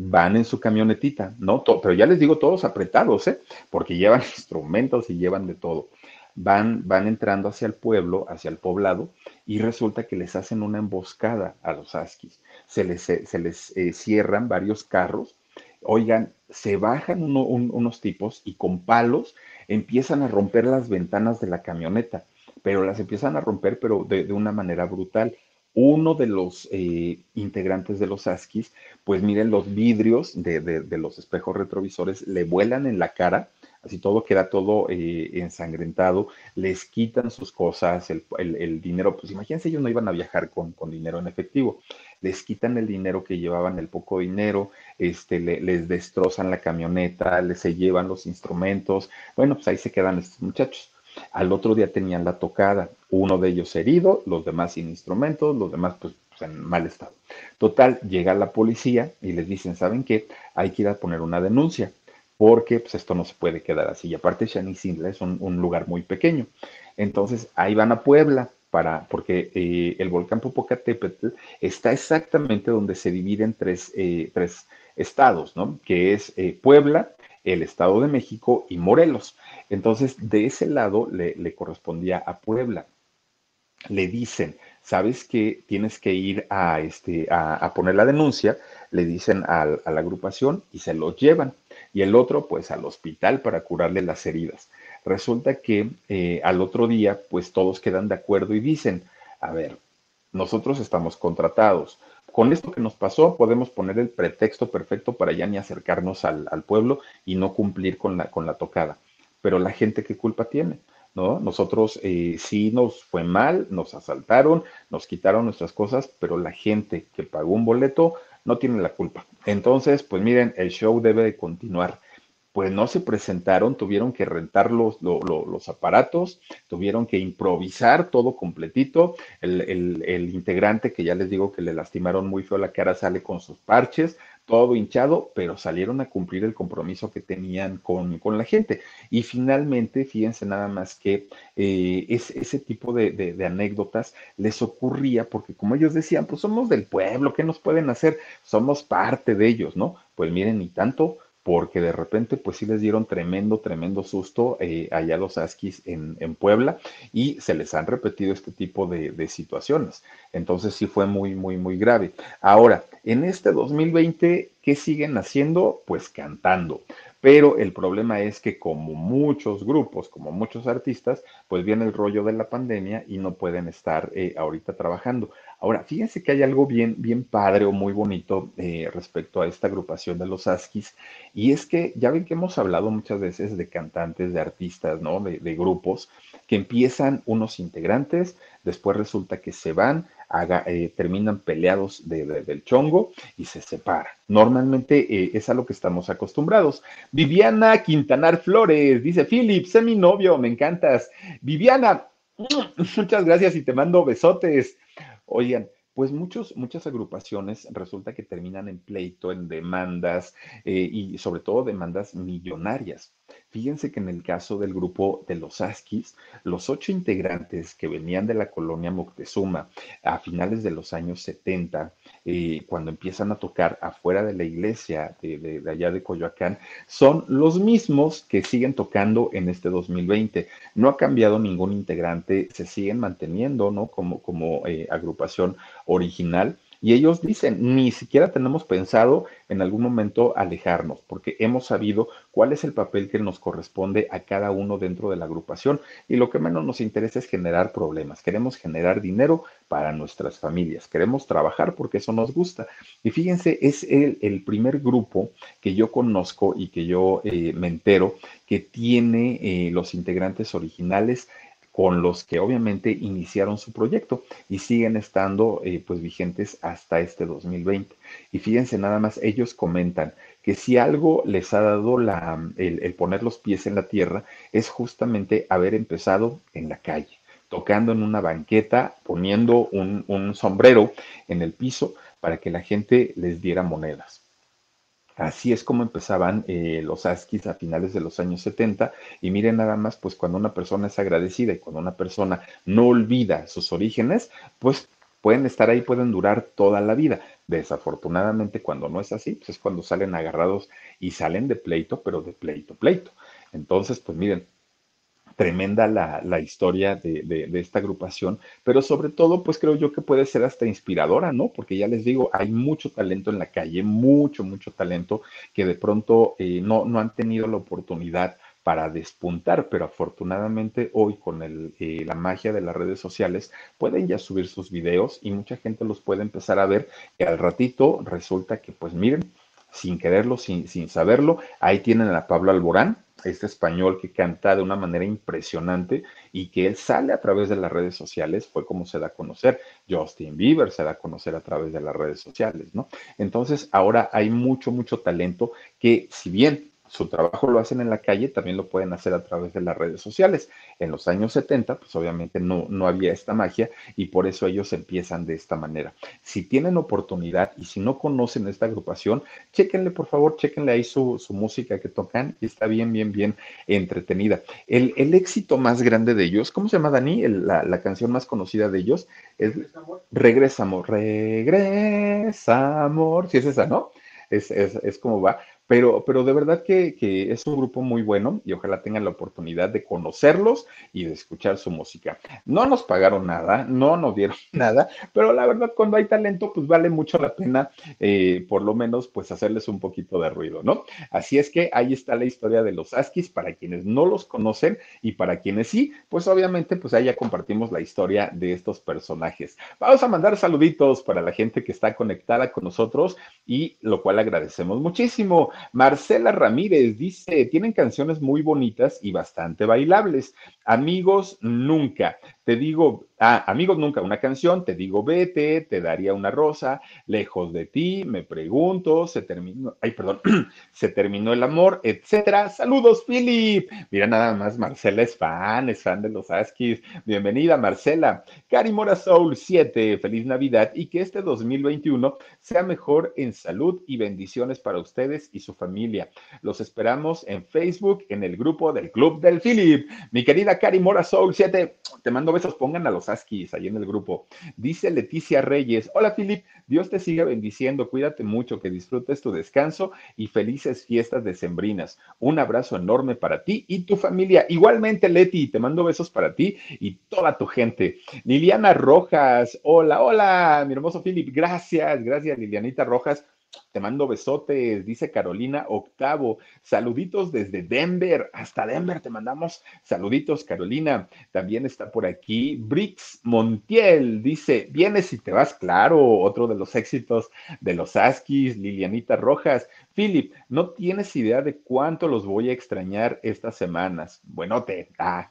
van en su camionetita, ¿no? pero ya les digo, todos apretados, ¿eh? Porque llevan instrumentos y llevan de todo. Van, van entrando hacia el pueblo, hacia el poblado, y resulta que les hacen una emboscada a los askis. Se les, se les eh, cierran varios carros. Oigan, se bajan unos tipos y con palos empiezan a romper las ventanas de la camioneta, pero las empiezan a romper, pero de, de una manera brutal uno de los eh, integrantes de los Askis, pues miren, los vidrios de, los espejos retrovisores le vuelan en la cara, así todo queda todo eh, ensangrentado, les quitan sus cosas, el, dinero, pues imagínense, ellos no iban a viajar con, dinero en efectivo, les quitan el dinero que llevaban, el poco dinero, este, les destrozan la camioneta, les se llevan los instrumentos, bueno, pues ahí se quedan estos muchachos. Al otro día tenían la tocada, uno de ellos herido, los demás sin instrumentos, los demás pues, pues, en mal estado. Total, llega la policía y les dicen, ¿saben qué? Hay que ir a poner una denuncia porque pues, esto no se puede quedar así. Y aparte, Shani es un, lugar muy pequeño. Entonces, ahí van a Puebla, para, porque eh, el volcán Popocatépetl está exactamente donde se dividen tres, eh, tres estados, ¿no? Que es eh, Puebla, el Estado de México y Morelos. Entonces, de ese lado le, correspondía a Puebla. Le dicen, sabes que tienes que ir a, este, a, poner la denuncia, le dicen a, la agrupación y se lo llevan. Y el otro, pues al hospital para curarle las heridas. Resulta que eh, al otro día, pues todos quedan de acuerdo y dicen, a ver, nosotros estamos contratados. Con esto que nos pasó, podemos poner el pretexto perfecto para ya ni acercarnos al, al pueblo y no cumplir con la, con la tocada. Pero la gente, ¿qué culpa tiene? ¿no? Nosotros eh, sí nos fue mal, nos asaltaron, nos quitaron nuestras cosas, pero la gente que pagó un boleto no tiene la culpa. Entonces, pues miren, el show debe de continuar. Pues no se presentaron, tuvieron que rentar los, los, aparatos, tuvieron que improvisar todo completito. El, el, el integrante que ya les digo que le lastimaron muy feo la cara sale con sus parches, todo hinchado, pero salieron a cumplir el compromiso que tenían con, la gente. Y finalmente, fíjense nada más que eh, ese tipo de, de, anécdotas les ocurría porque como ellos decían, pues somos del pueblo, ¿qué nos pueden hacer? Somos parte de ellos, ¿no? Pues miren, ni tanto, porque de repente pues sí les dieron tremendo, tremendo susto eh, allá los Askis en, Puebla y se les han repetido este tipo de, de, situaciones. Entonces sí fue muy, muy, muy grave. Ahora, en este 2020, ¿qué siguen haciendo? Pues cantando. Pero el problema es que como muchos grupos, como muchos artistas, pues viene el rollo de la pandemia y no pueden estar eh, ahorita trabajando. Ahora, fíjense que hay algo bien, bien padre o muy bonito eh, respecto a esta agrupación de los Askis, y es que ya ven que hemos hablado muchas veces de cantantes, de artistas, ¿no? De, grupos que empiezan unos integrantes, después resulta que se van, eh, terminan peleados del chongo y se separan. Normalmente eh, es a lo que estamos acostumbrados. Viviana Quintanar Flores dice: Philip, sé mi novio, me encantas. Viviana, muchas gracias y te mando besotes. Oigan, pues muchos, muchas agrupaciones resulta que terminan en pleito, en demandas eh, y sobre todo demandas millonarias. Fíjense que en el caso del grupo de los Askis, los ocho integrantes que venían de la colonia Moctezuma a finales de los años 70, eh, cuando empiezan a tocar afuera de la iglesia de, allá de Coyoacán, son los mismos que siguen tocando en este 2020. No ha cambiado ningún integrante, se siguen manteniendo, ¿no? Como, como eh, agrupación original y ellos dicen, ni siquiera tenemos pensado en algún momento alejarnos, porque hemos sabido cuál es el papel que nos corresponde a cada uno dentro de la agrupación y lo que menos nos interesa es generar problemas. Queremos generar dinero para nuestras familias, queremos trabajar porque eso nos gusta. Y fíjense, es el, primer grupo que yo conozco y que yo eh, me entero que tiene eh, los integrantes originales con los que obviamente iniciaron su proyecto y siguen estando eh, pues vigentes hasta este 2020. Y fíjense nada más, ellos comentan que si algo les ha dado la, el, poner los pies en la tierra es justamente haber empezado en la calle tocando en una banqueta, poniendo un, un sombrero en el piso para que la gente les diera monedas. Así es como empezaban eh, los Askis a finales de los años 70 y miren nada más, pues cuando una persona es agradecida y cuando una persona no olvida sus orígenes, pues pueden estar ahí, pueden durar toda la vida. Desafortunadamente cuando no es así, pues es cuando salen agarrados y salen de pleito, pero de pleito, pleito. Entonces, pues miren, tremenda la, historia de, esta agrupación, pero sobre todo, pues creo yo que puede ser hasta inspiradora, ¿no? Porque ya les digo, hay mucho talento en la calle, mucho, mucho talento que de pronto eh, no, no han tenido la oportunidad para despuntar, pero afortunadamente hoy con el, eh, la magia de las redes sociales pueden ya subir sus videos y mucha gente los puede empezar a ver y al ratito resulta que pues miren, sin quererlo, sin, sin saberlo, ahí tienen a Pablo Alborán, este español que canta de una manera impresionante y que él sale a través de las redes sociales, fue como se da a conocer. Justin Bieber se da a conocer a través de las redes sociales, ¿no? Entonces, ahora hay mucho, mucho talento que, si bien su trabajo lo hacen en la calle, también lo pueden hacer a través de las redes sociales. En los años 70, pues obviamente no, no había esta magia y por eso ellos empiezan de esta manera. Si tienen oportunidad y si no conocen esta agrupación, chéquenle por favor, chéquenle ahí su, música que tocan y está bien, bien, bien entretenida. El, éxito más grande de ellos, ¿cómo se llama Dani? la, canción más conocida de ellos es Regresa Amor, Regresa Amor, si es esa, ¿no? Es, es, es como va, pero, pero de verdad que, que, es un grupo muy bueno y ojalá tengan la oportunidad de conocerlos y de escuchar su música. No nos pagaron nada, no nos dieron nada, pero la verdad cuando hay talento, pues vale mucho la pena, eh, por lo menos, pues hacerles un poquito de ruido, ¿no? Así es que ahí está la historia de los Askis para quienes no los conocen y para quienes sí, pues obviamente, pues ahí ya compartimos la historia de estos personajes. Vamos a mandar saluditos para la gente que está conectada con nosotros y lo cual agradecemos muchísimo. Marcela Ramírez dice, tienen canciones muy bonitas y bastante bailables. Amigos, nunca. Te digo, ah, amigos, nunca una canción, te digo vete, te daría una rosa, lejos de ti, me pregunto, se terminó, ay, perdón, se terminó el amor, etcétera. Saludos, Philip. Mira, nada más, Marcela es fan, es fan de los Askis. Bienvenida, Marcela. Cari Mora Soul 7, feliz Navidad y que este 2021 sea mejor en salud y bendiciones para ustedes y su familia. Los esperamos en Facebook, en el grupo del Club del Philip. Mi querida Cari Mora Soul 7, te mando pongan a los Askis ahí en el grupo. Dice Leticia Reyes, hola Philip, Dios te siga bendiciendo, cuídate mucho, que disfrutes tu descanso y felices fiestas decembrinas. Un abrazo enorme para ti y tu familia. Igualmente, Leti, te mando besos para ti y toda tu gente. Liliana Rojas, hola, hola, mi hermoso Philip, gracias, gracias Lilianita Rojas te mando besotes, dice Carolina Octavo. Saluditos desde Denver, hasta Denver te mandamos saluditos, Carolina. También está por aquí Brix Montiel, dice, vienes y te vas, claro, otro de los éxitos de los Askis, Lilianita Rojas. Philip, no tienes idea de cuánto los voy a extrañar estas semanas. Bueno, te, ah,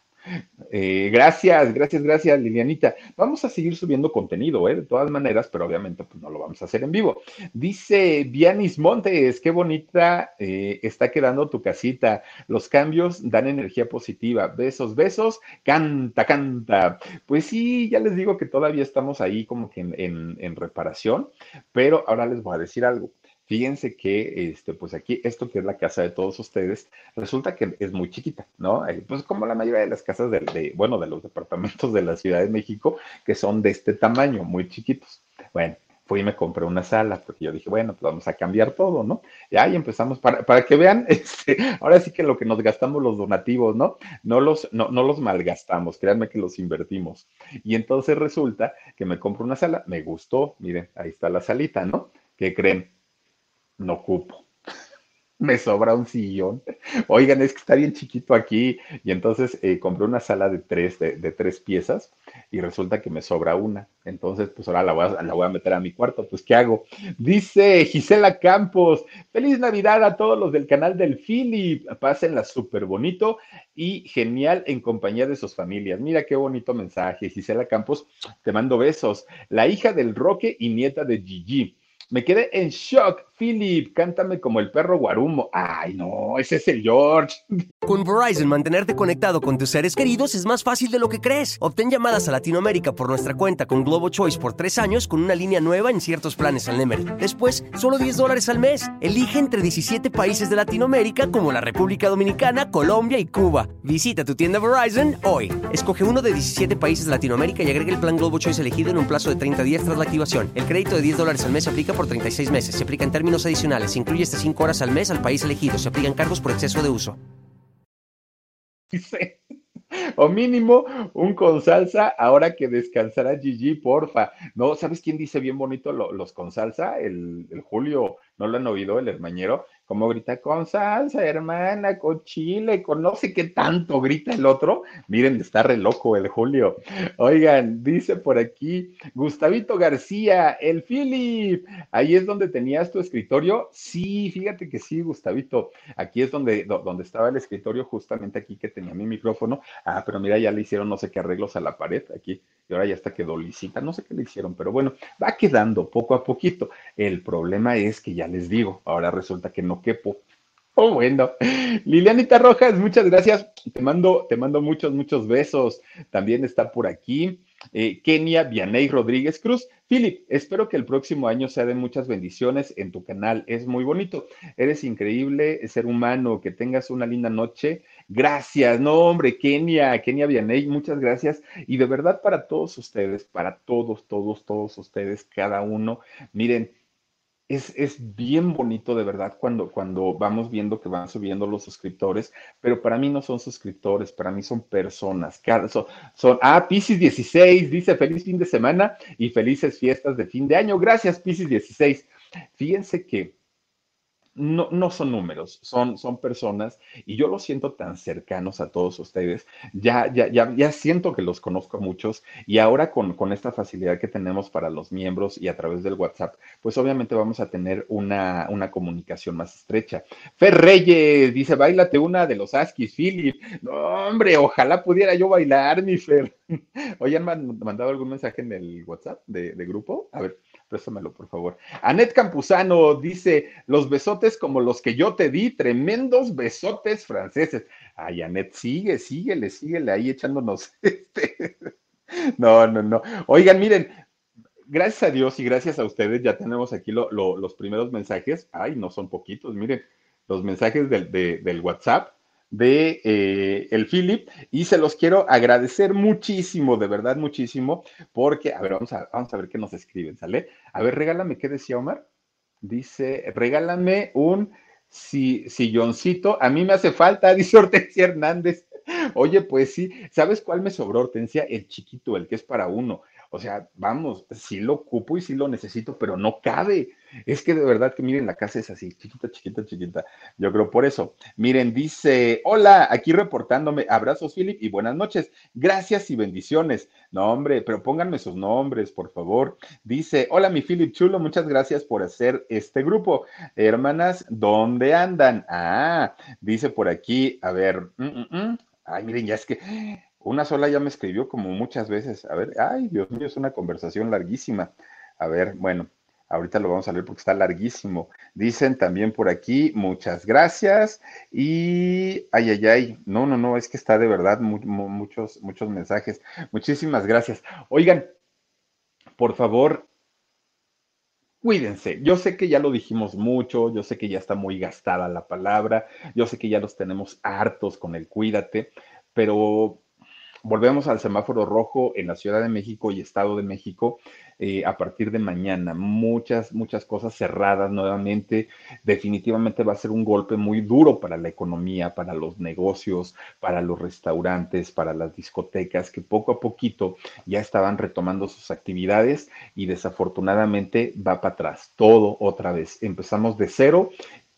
eh, gracias, gracias, gracias, Lilianita. Vamos a seguir subiendo contenido, ¿eh? De todas maneras, pero obviamente pues, no lo vamos a hacer en vivo. Dice Vianis Montes, qué bonita eh, está quedando tu casita. Los cambios dan energía positiva. Besos, besos, canta, canta. Pues sí, ya les digo que todavía estamos ahí como que en reparación, pero ahora les voy a decir algo. Fíjense que, este, pues aquí, esto que es la casa de todos ustedes, resulta que es muy chiquita, ¿no? Eh, pues como la mayoría de las casas de, bueno, de los departamentos de la Ciudad de México, que son de este tamaño, muy chiquitos. Bueno, fui y me compré una sala, porque yo dije, bueno, pues vamos a cambiar todo, ¿no? Y ahí empezamos, para, para que vean, este, ahora sí que lo que nos gastamos los donativos, ¿no? No los, no, no los malgastamos, créanme que los invertimos. Y entonces resulta que me compro una sala, me gustó, miren, ahí está la salita, ¿no? ¿Qué creen? No ocupo. Me sobra un sillón. Oigan, es que está bien chiquito aquí. Y entonces eh, compré una sala de tres, de, tres piezas y resulta que me sobra una. Entonces, pues ahora la voy, a, la voy a meter a mi cuarto. Pues, ¿qué hago? Dice Gisela Campos, feliz Navidad a todos los del canal del Philip. Pásenla súper bonito y genial en compañía de sus familias. Mira qué bonito mensaje. Gisela Campos, te mando besos. La hija del Roque y nieta de Gigi. Me quedé en shock Philip, cántame como el perro guarumo. Ay, no, ese es el George. Con Verizon, mantenerte conectado con tus seres queridos es más fácil de lo que crees. Obtén llamadas a Latinoamérica por nuestra cuenta con Globo Choice por tres años con una línea nueva en ciertos planes al Nemer. Después, solo 10 dólares al mes. Elige entre 17 países de Latinoamérica como la República Dominicana, Colombia y Cuba. Visita tu tienda Verizon hoy. Escoge uno de 17 países de Latinoamérica y agrega el plan Globo Choice elegido en un plazo de 30 días tras la activación. El crédito de 10 dólares al mes aplica por 36 meses. Se aplica en términos adicionales. Incluye hasta 5 horas al mes al país elegido. Se aplican cargos por exceso de uso. O mínimo un con salsa ahora que descansará Gigi, porfa. No, ¿sabes quién dice bien bonito los con salsa? El, el Julio, ¿no lo han oído? El hermañero como grita con salsa, hermana, con chile, con no sé qué tanto grita el otro. Miren, está re loco el Julio. Oigan, dice por aquí Gustavito García, el Philip, ahí es donde tenías tu escritorio. Sí, fíjate que sí, Gustavito. Aquí es donde, donde estaba el escritorio, justamente aquí que tenía mi micrófono. Ah, pero mira, ya le hicieron no sé qué arreglos a la pared aquí y ahora ya está quedó lisita, no sé qué le hicieron, pero bueno, va quedando poco a poquito. El problema es que ya les digo, ahora resulta que no quepo. Oh, bueno. Lilianita Rojas, muchas gracias. Te mando, te mando muchos, muchos besos. También está por aquí eh, Kenia Vianey Rodríguez Cruz. Philip, espero que el próximo año sea de muchas bendiciones en tu canal. Es muy bonito. Eres increíble, ser humano. Que tengas una linda noche. Gracias. No, hombre, Kenia, Kenia Vianey, muchas gracias. Y de verdad para todos ustedes, para todos, todos, todos ustedes, cada uno. Miren, es, es, bien bonito de verdad cuando, cuando vamos viendo que van subiendo los suscriptores, pero para mí no son suscriptores, para mí son personas. Son, son, ah, Pisces 16 dice feliz fin de semana y felices fiestas de fin de año. Gracias, Pisces 16. Fíjense que no, no son números, son, son personas y yo los siento tan cercanos a todos ustedes. Ya, ya, ya, ya siento que los conozco a muchos y ahora con, con esta facilidad que tenemos para los miembros y a través del WhatsApp, pues obviamente vamos a tener una, una comunicación más estrecha. Fer Reyes dice, bailate una de los Askis, Philip. No, hombre, ojalá pudiera yo bailar, mi Fer. Oye, ¿han mandado algún mensaje en el WhatsApp de, de grupo? A ver. Préstamelo, por favor. Anet Campuzano dice: Los besotes como los que yo te di, tremendos besotes franceses. Ay, Anet, sigue, síguele, síguele ahí echándonos este. No, no, no. Oigan, miren, gracias a Dios y gracias a ustedes ya tenemos aquí los primeros mensajes. Ay, no son poquitos, miren, los mensajes del, del WhatsApp de eh, el Philip y se los quiero agradecer muchísimo, de verdad muchísimo, porque, a ver, vamos a, vamos a ver qué nos escriben, ¿sale? A ver, regálame, ¿qué decía Omar? Dice, regálame un silloncito, a mí me hace falta, dice Hortensia Hernández. Oye, pues sí, ¿sabes cuál me sobró, Hortensia? El chiquito, el que es para uno. O sea, vamos, sí lo ocupo y sí lo necesito, pero no cabe. Es que de verdad que miren, la casa es así, chiquita, chiquita, chiquita. Yo creo por eso. Miren, dice, hola, aquí reportándome. Abrazos, Philip, y buenas noches. Gracias y bendiciones. No, hombre, pero pónganme sus nombres, por favor. Dice, hola, mi Philip Chulo, muchas gracias por hacer este grupo. Hermanas, ¿dónde andan? Ah, dice por aquí, a ver, mm, mm, mm. ay, miren, ya es que una sola ya me escribió como muchas veces. A ver, ay, Dios mío, es una conversación larguísima. A ver, bueno, ahorita lo vamos a leer porque está larguísimo. Dicen también por aquí, muchas gracias. Y, ay, ay, ay, no, no, no, es que está de verdad muchos, muchos mensajes. Muchísimas gracias. Oigan, por favor, cuídense. Yo sé que ya lo dijimos mucho, yo sé que ya está muy gastada la palabra, yo sé que ya los tenemos hartos con el cuídate, pero volvemos al semáforo rojo en la Ciudad de México y Estado de México eh, a partir de mañana. Muchas, muchas cosas cerradas nuevamente. Definitivamente va a ser un golpe muy duro para la economía, para los negocios, para los restaurantes, para las discotecas, que poco a poquito ya estaban retomando sus actividades y desafortunadamente va para atrás. Todo otra vez. Empezamos de cero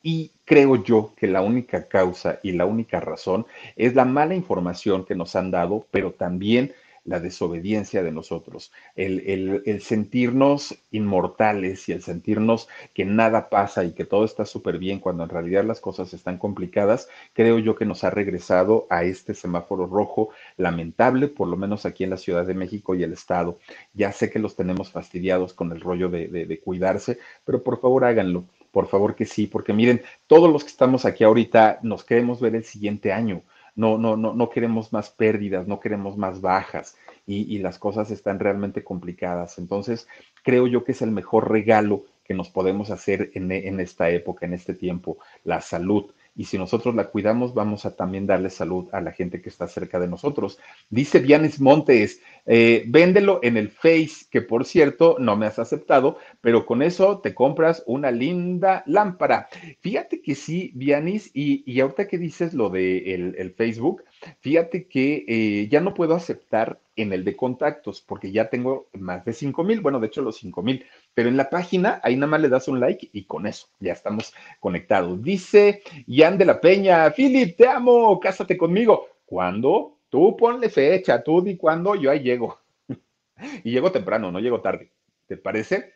y creo yo que la única causa y la única razón es la mala información que nos han dado, pero también la desobediencia de nosotros, el, sentirnos inmortales y el sentirnos que nada pasa y que todo está súper bien cuando en realidad las cosas están complicadas, creo yo que nos ha regresado a este semáforo rojo lamentable, por lo menos aquí en la Ciudad de México y el Estado. Ya sé que los tenemos fastidiados con el rollo de cuidarse, pero por favor háganlo por favor que sí, porque miren, todos los que estamos aquí ahorita nos queremos ver el siguiente año. No, no, no, no queremos más pérdidas, no queremos más bajas y, las cosas están realmente complicadas. Entonces, creo yo que es el mejor regalo que nos podemos hacer en, en esta época, en este tiempo, la salud y si nosotros la cuidamos, vamos a también darle salud a la gente que está cerca de nosotros. Dice Vianis Montes, eh, véndelo en el Face, que por cierto no me has aceptado, pero con eso te compras una linda lámpara. Fíjate que sí, Vianis, y, y ahorita que dices lo de el, Facebook, fíjate que eh, ya no puedo aceptar en el de contactos, porque ya tengo más de 5 mil, bueno, de hecho los 5 mil, pero en la página ahí nada más le das un like y con eso ya estamos conectados. Dice Ian de la Peña, Philip, te amo, cásate conmigo. ¿Cuándo? Tú ponle fecha, tú di cuándo, yo ahí llego. y llego temprano, no llego tarde. ¿Te parece?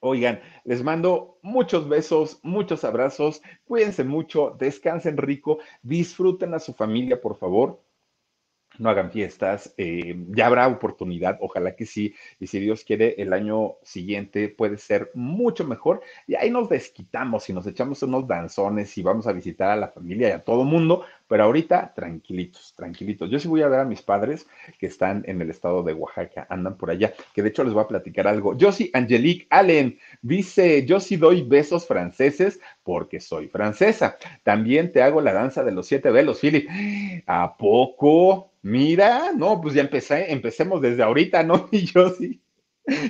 Oigan, les mando muchos besos, muchos abrazos, cuídense mucho, descansen rico, disfruten a su familia, por favor no hagan fiestas, eh, ya habrá oportunidad, ojalá que sí, y si Dios quiere, el año siguiente puede ser mucho mejor, y ahí nos desquitamos y nos echamos unos danzones y vamos a visitar a la familia y a todo mundo, pero ahorita tranquilitos, tranquilitos. Yo sí voy a ver a mis padres que están en el estado de Oaxaca, andan por allá, que de hecho les voy a platicar algo. Yo sí, Angelique Allen dice, yo sí doy besos franceses porque soy francesa. También te hago la danza de los siete velos, Philip. ¿A poco? Mira, no, pues ya empecé, empecemos desde ahorita, ¿no? Y yo sí.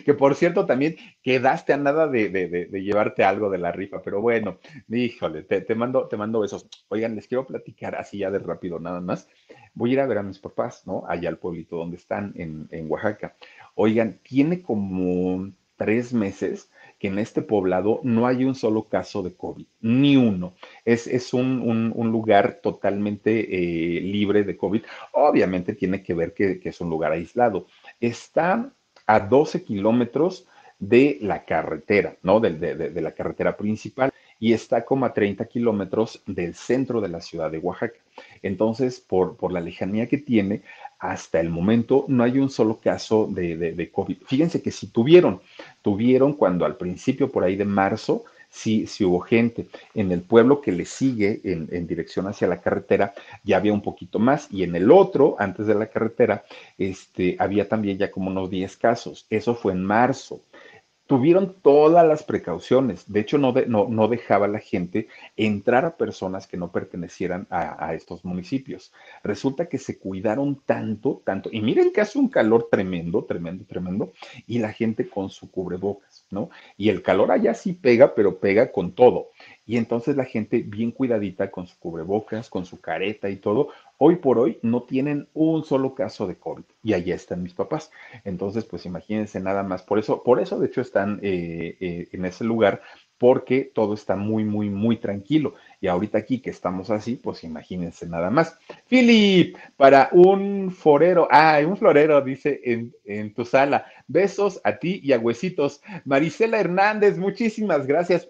que por cierto también quedaste a nada de, llevarte algo de la rifa, pero bueno, híjole, te, mando, te mando besos. Oigan, les quiero platicar así ya de rápido nada más. Voy a ir a ver a mis papás, ¿no? Allá al pueblito donde están, en, Oaxaca. Oigan, tiene como tres meses que en este poblado no hay un solo caso de COVID, ni uno. Es, es un, lugar totalmente eh, libre de COVID. Obviamente tiene que ver que, que es un lugar aislado. Está a 12 kilómetros de la carretera, ¿no? De, la carretera principal y está como a 30 kilómetros del centro de la ciudad de Oaxaca. Entonces, por, por la lejanía que tiene, hasta el momento no hay un solo caso de, COVID. Fíjense que si tuvieron, tuvieron cuando al principio, por ahí de marzo, sí, hubo gente. En el pueblo que le sigue en, dirección hacia la carretera ya había un poquito más y en el otro, antes de la carretera, este, había también ya como unos 10 casos. Eso fue en marzo tuvieron todas las precauciones. De hecho, no, no, dejaba la gente entrar a personas que no pertenecieran a, a, estos municipios. Resulta que se cuidaron tanto, tanto. Y miren que hace un calor tremendo, tremendo, tremendo. Y la gente con su cubrebocas, ¿no? Y el calor allá sí pega, pero pega con todo. Y entonces la gente bien cuidadita con su cubrebocas, con su careta y todo, hoy por hoy no tienen un solo caso de COVID. Y allá están mis papás. Entonces, pues imagínense nada más. Por eso, por eso de hecho están eh, eh, en ese lugar, porque todo está muy, muy, muy tranquilo. Y ahorita aquí que estamos así, pues imagínense nada más. Philip, para un forero, ah, un florero, dice en, en tu sala. Besos a ti y a huesitos. Marisela Hernández, muchísimas gracias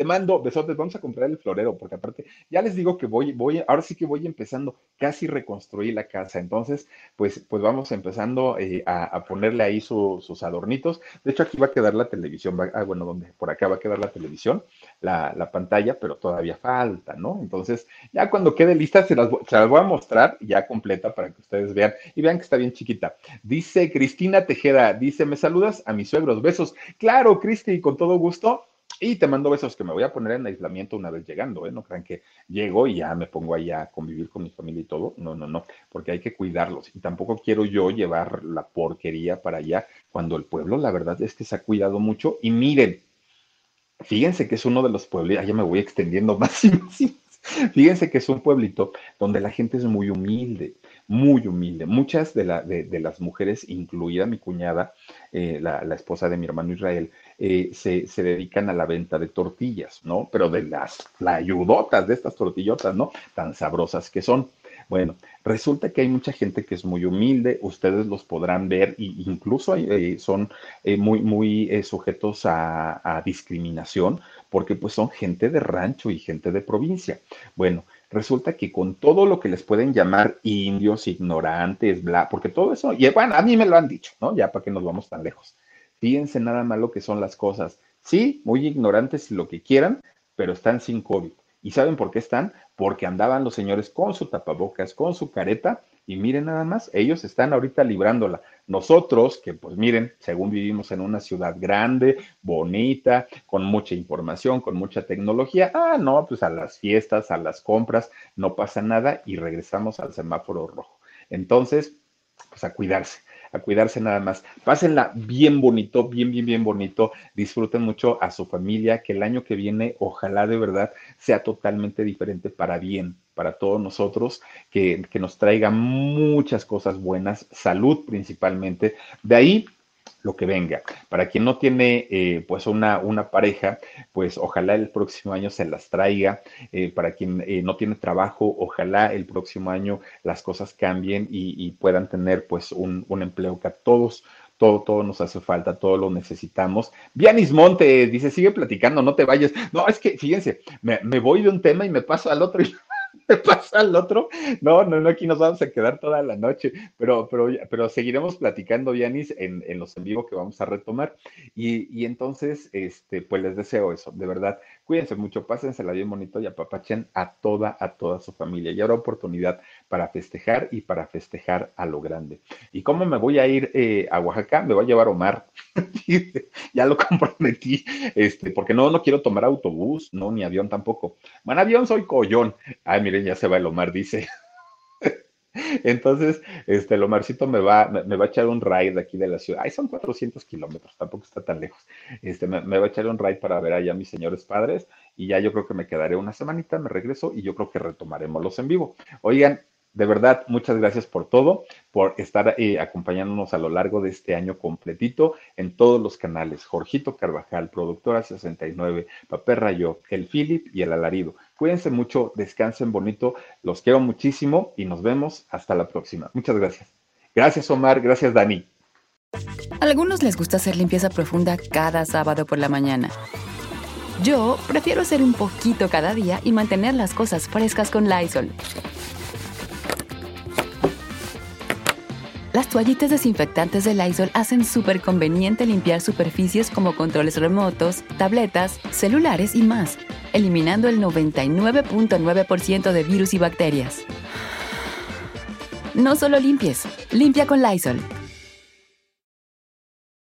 te mando besotes, vamos a comprar el florero, porque aparte, ya les digo que voy, voy, ahora sí que voy empezando casi reconstruir la casa, entonces, pues, pues vamos empezando eh, a, ponerle ahí sus adornitos. De hecho, aquí va a quedar la televisión, ah, bueno, donde por acá va a quedar la televisión, la, pantalla, pero todavía falta, ¿no? Entonces, ya cuando quede lista, se las, se las voy a mostrar ya completa para que ustedes vean y vean que está bien chiquita. Dice Cristina Tejeda, dice, me saludas a mis suegros, besos. Claro, Cristi, con todo gusto. Y te mando besos que me voy a poner en aislamiento una vez llegando, ¿eh? No crean que llego y ya me pongo ahí a convivir con mi familia y todo. No, no, no, porque hay que cuidarlos. Y tampoco quiero yo llevar la porquería para allá cuando el pueblo, la verdad es que se ha cuidado mucho. Y miren, fíjense que es uno de los pueblos, ya me voy extendiendo más y más. Fíjense que es un pueblito donde la gente es muy humilde, muy humilde. Muchas de, la, de, las mujeres, incluida mi cuñada, eh, la, esposa de mi hermano Israel, eh, se, se, dedican a la venta de tortillas, ¿no? Pero de las ayudotas, de estas tortillotas, ¿no? Tan sabrosas que son. Bueno, resulta que hay mucha gente que es muy humilde, ustedes los podrán ver e incluso eh, son eh, muy, muy sujetos a, a, discriminación porque pues son gente de rancho y gente de provincia. Bueno, resulta que con todo lo que les pueden llamar indios, ignorantes, bla, porque todo eso, y bueno, a mí me lo han dicho, ¿no? Ya para que nos vamos tan lejos. Fíjense nada más lo que son las cosas. Sí, muy ignorantes y lo que quieran, pero están sin COVID. ¿Y saben por qué están? Porque andaban los señores con su tapabocas, con su careta, y miren nada más, ellos están ahorita librándola. Nosotros, que pues miren, según vivimos en una ciudad grande, bonita, con mucha información, con mucha tecnología, ah, no, pues a las fiestas, a las compras, no pasa nada y regresamos al semáforo rojo. Entonces, pues a cuidarse a cuidarse nada más. Pásenla bien bonito, bien, bien, bien bonito. Disfruten mucho a su familia, que el año que viene, ojalá de verdad, sea totalmente diferente para bien, para todos nosotros, que, que nos traiga muchas cosas buenas, salud principalmente. De ahí lo que venga. Para quien no tiene eh, pues una, una, pareja, pues ojalá el próximo año se las traiga. Eh, para quien eh, no tiene trabajo, ojalá el próximo año las cosas cambien y, puedan tener pues un, un, empleo que a todos, todo, todo nos hace falta, todo lo necesitamos. Vianis Monte dice, sigue platicando, no te vayas. No, es que fíjense, me, me voy de un tema y me paso al otro. Y ¿Qué pasa al otro? No, no, no, aquí nos vamos a quedar toda la noche, pero, pero, pero seguiremos platicando, Yanis, en, en los en vivo que vamos a retomar. Y, y, entonces, este, pues les deseo eso, de verdad. Cuídense mucho, pásensela bien bonito y apapachen a toda, a toda su familia. Y ahora oportunidad para festejar y para festejar a lo grande. ¿Y cómo me voy a ir eh, a Oaxaca? Me voy a llevar Omar. ya lo comprometí, este, porque no, no quiero tomar autobús, no, ni avión tampoco. Bueno, avión soy collón. Ay, miren, ya se va el Omar, dice. Entonces, este, Lomarcito me va, me, va a echar un ride aquí de la ciudad. Ahí son 400 kilómetros, tampoco está tan lejos. Este, me, me, va a echar un ride para ver allá a mis señores padres y ya yo creo que me quedaré una semanita, me regreso y yo creo que retomaremos los en vivo. Oigan, de verdad, muchas gracias por todo, por estar eh, acompañándonos a lo largo de este año completito en todos los canales. Jorgito Carvajal, Productora 69, Papel Rayo, El Philip y El Alarido. Cuídense mucho, descansen bonito, los quiero muchísimo y nos vemos hasta la próxima. Muchas gracias. Gracias Omar, gracias Dani. A algunos les gusta hacer limpieza profunda cada sábado por la mañana. Yo prefiero hacer un poquito cada día y mantener las cosas frescas con Lysol. Las toallitas desinfectantes de Lysol hacen súper conveniente limpiar superficies como controles remotos, tabletas, celulares y más, eliminando el 99.9% de virus y bacterias. No solo limpies, limpia con Lysol.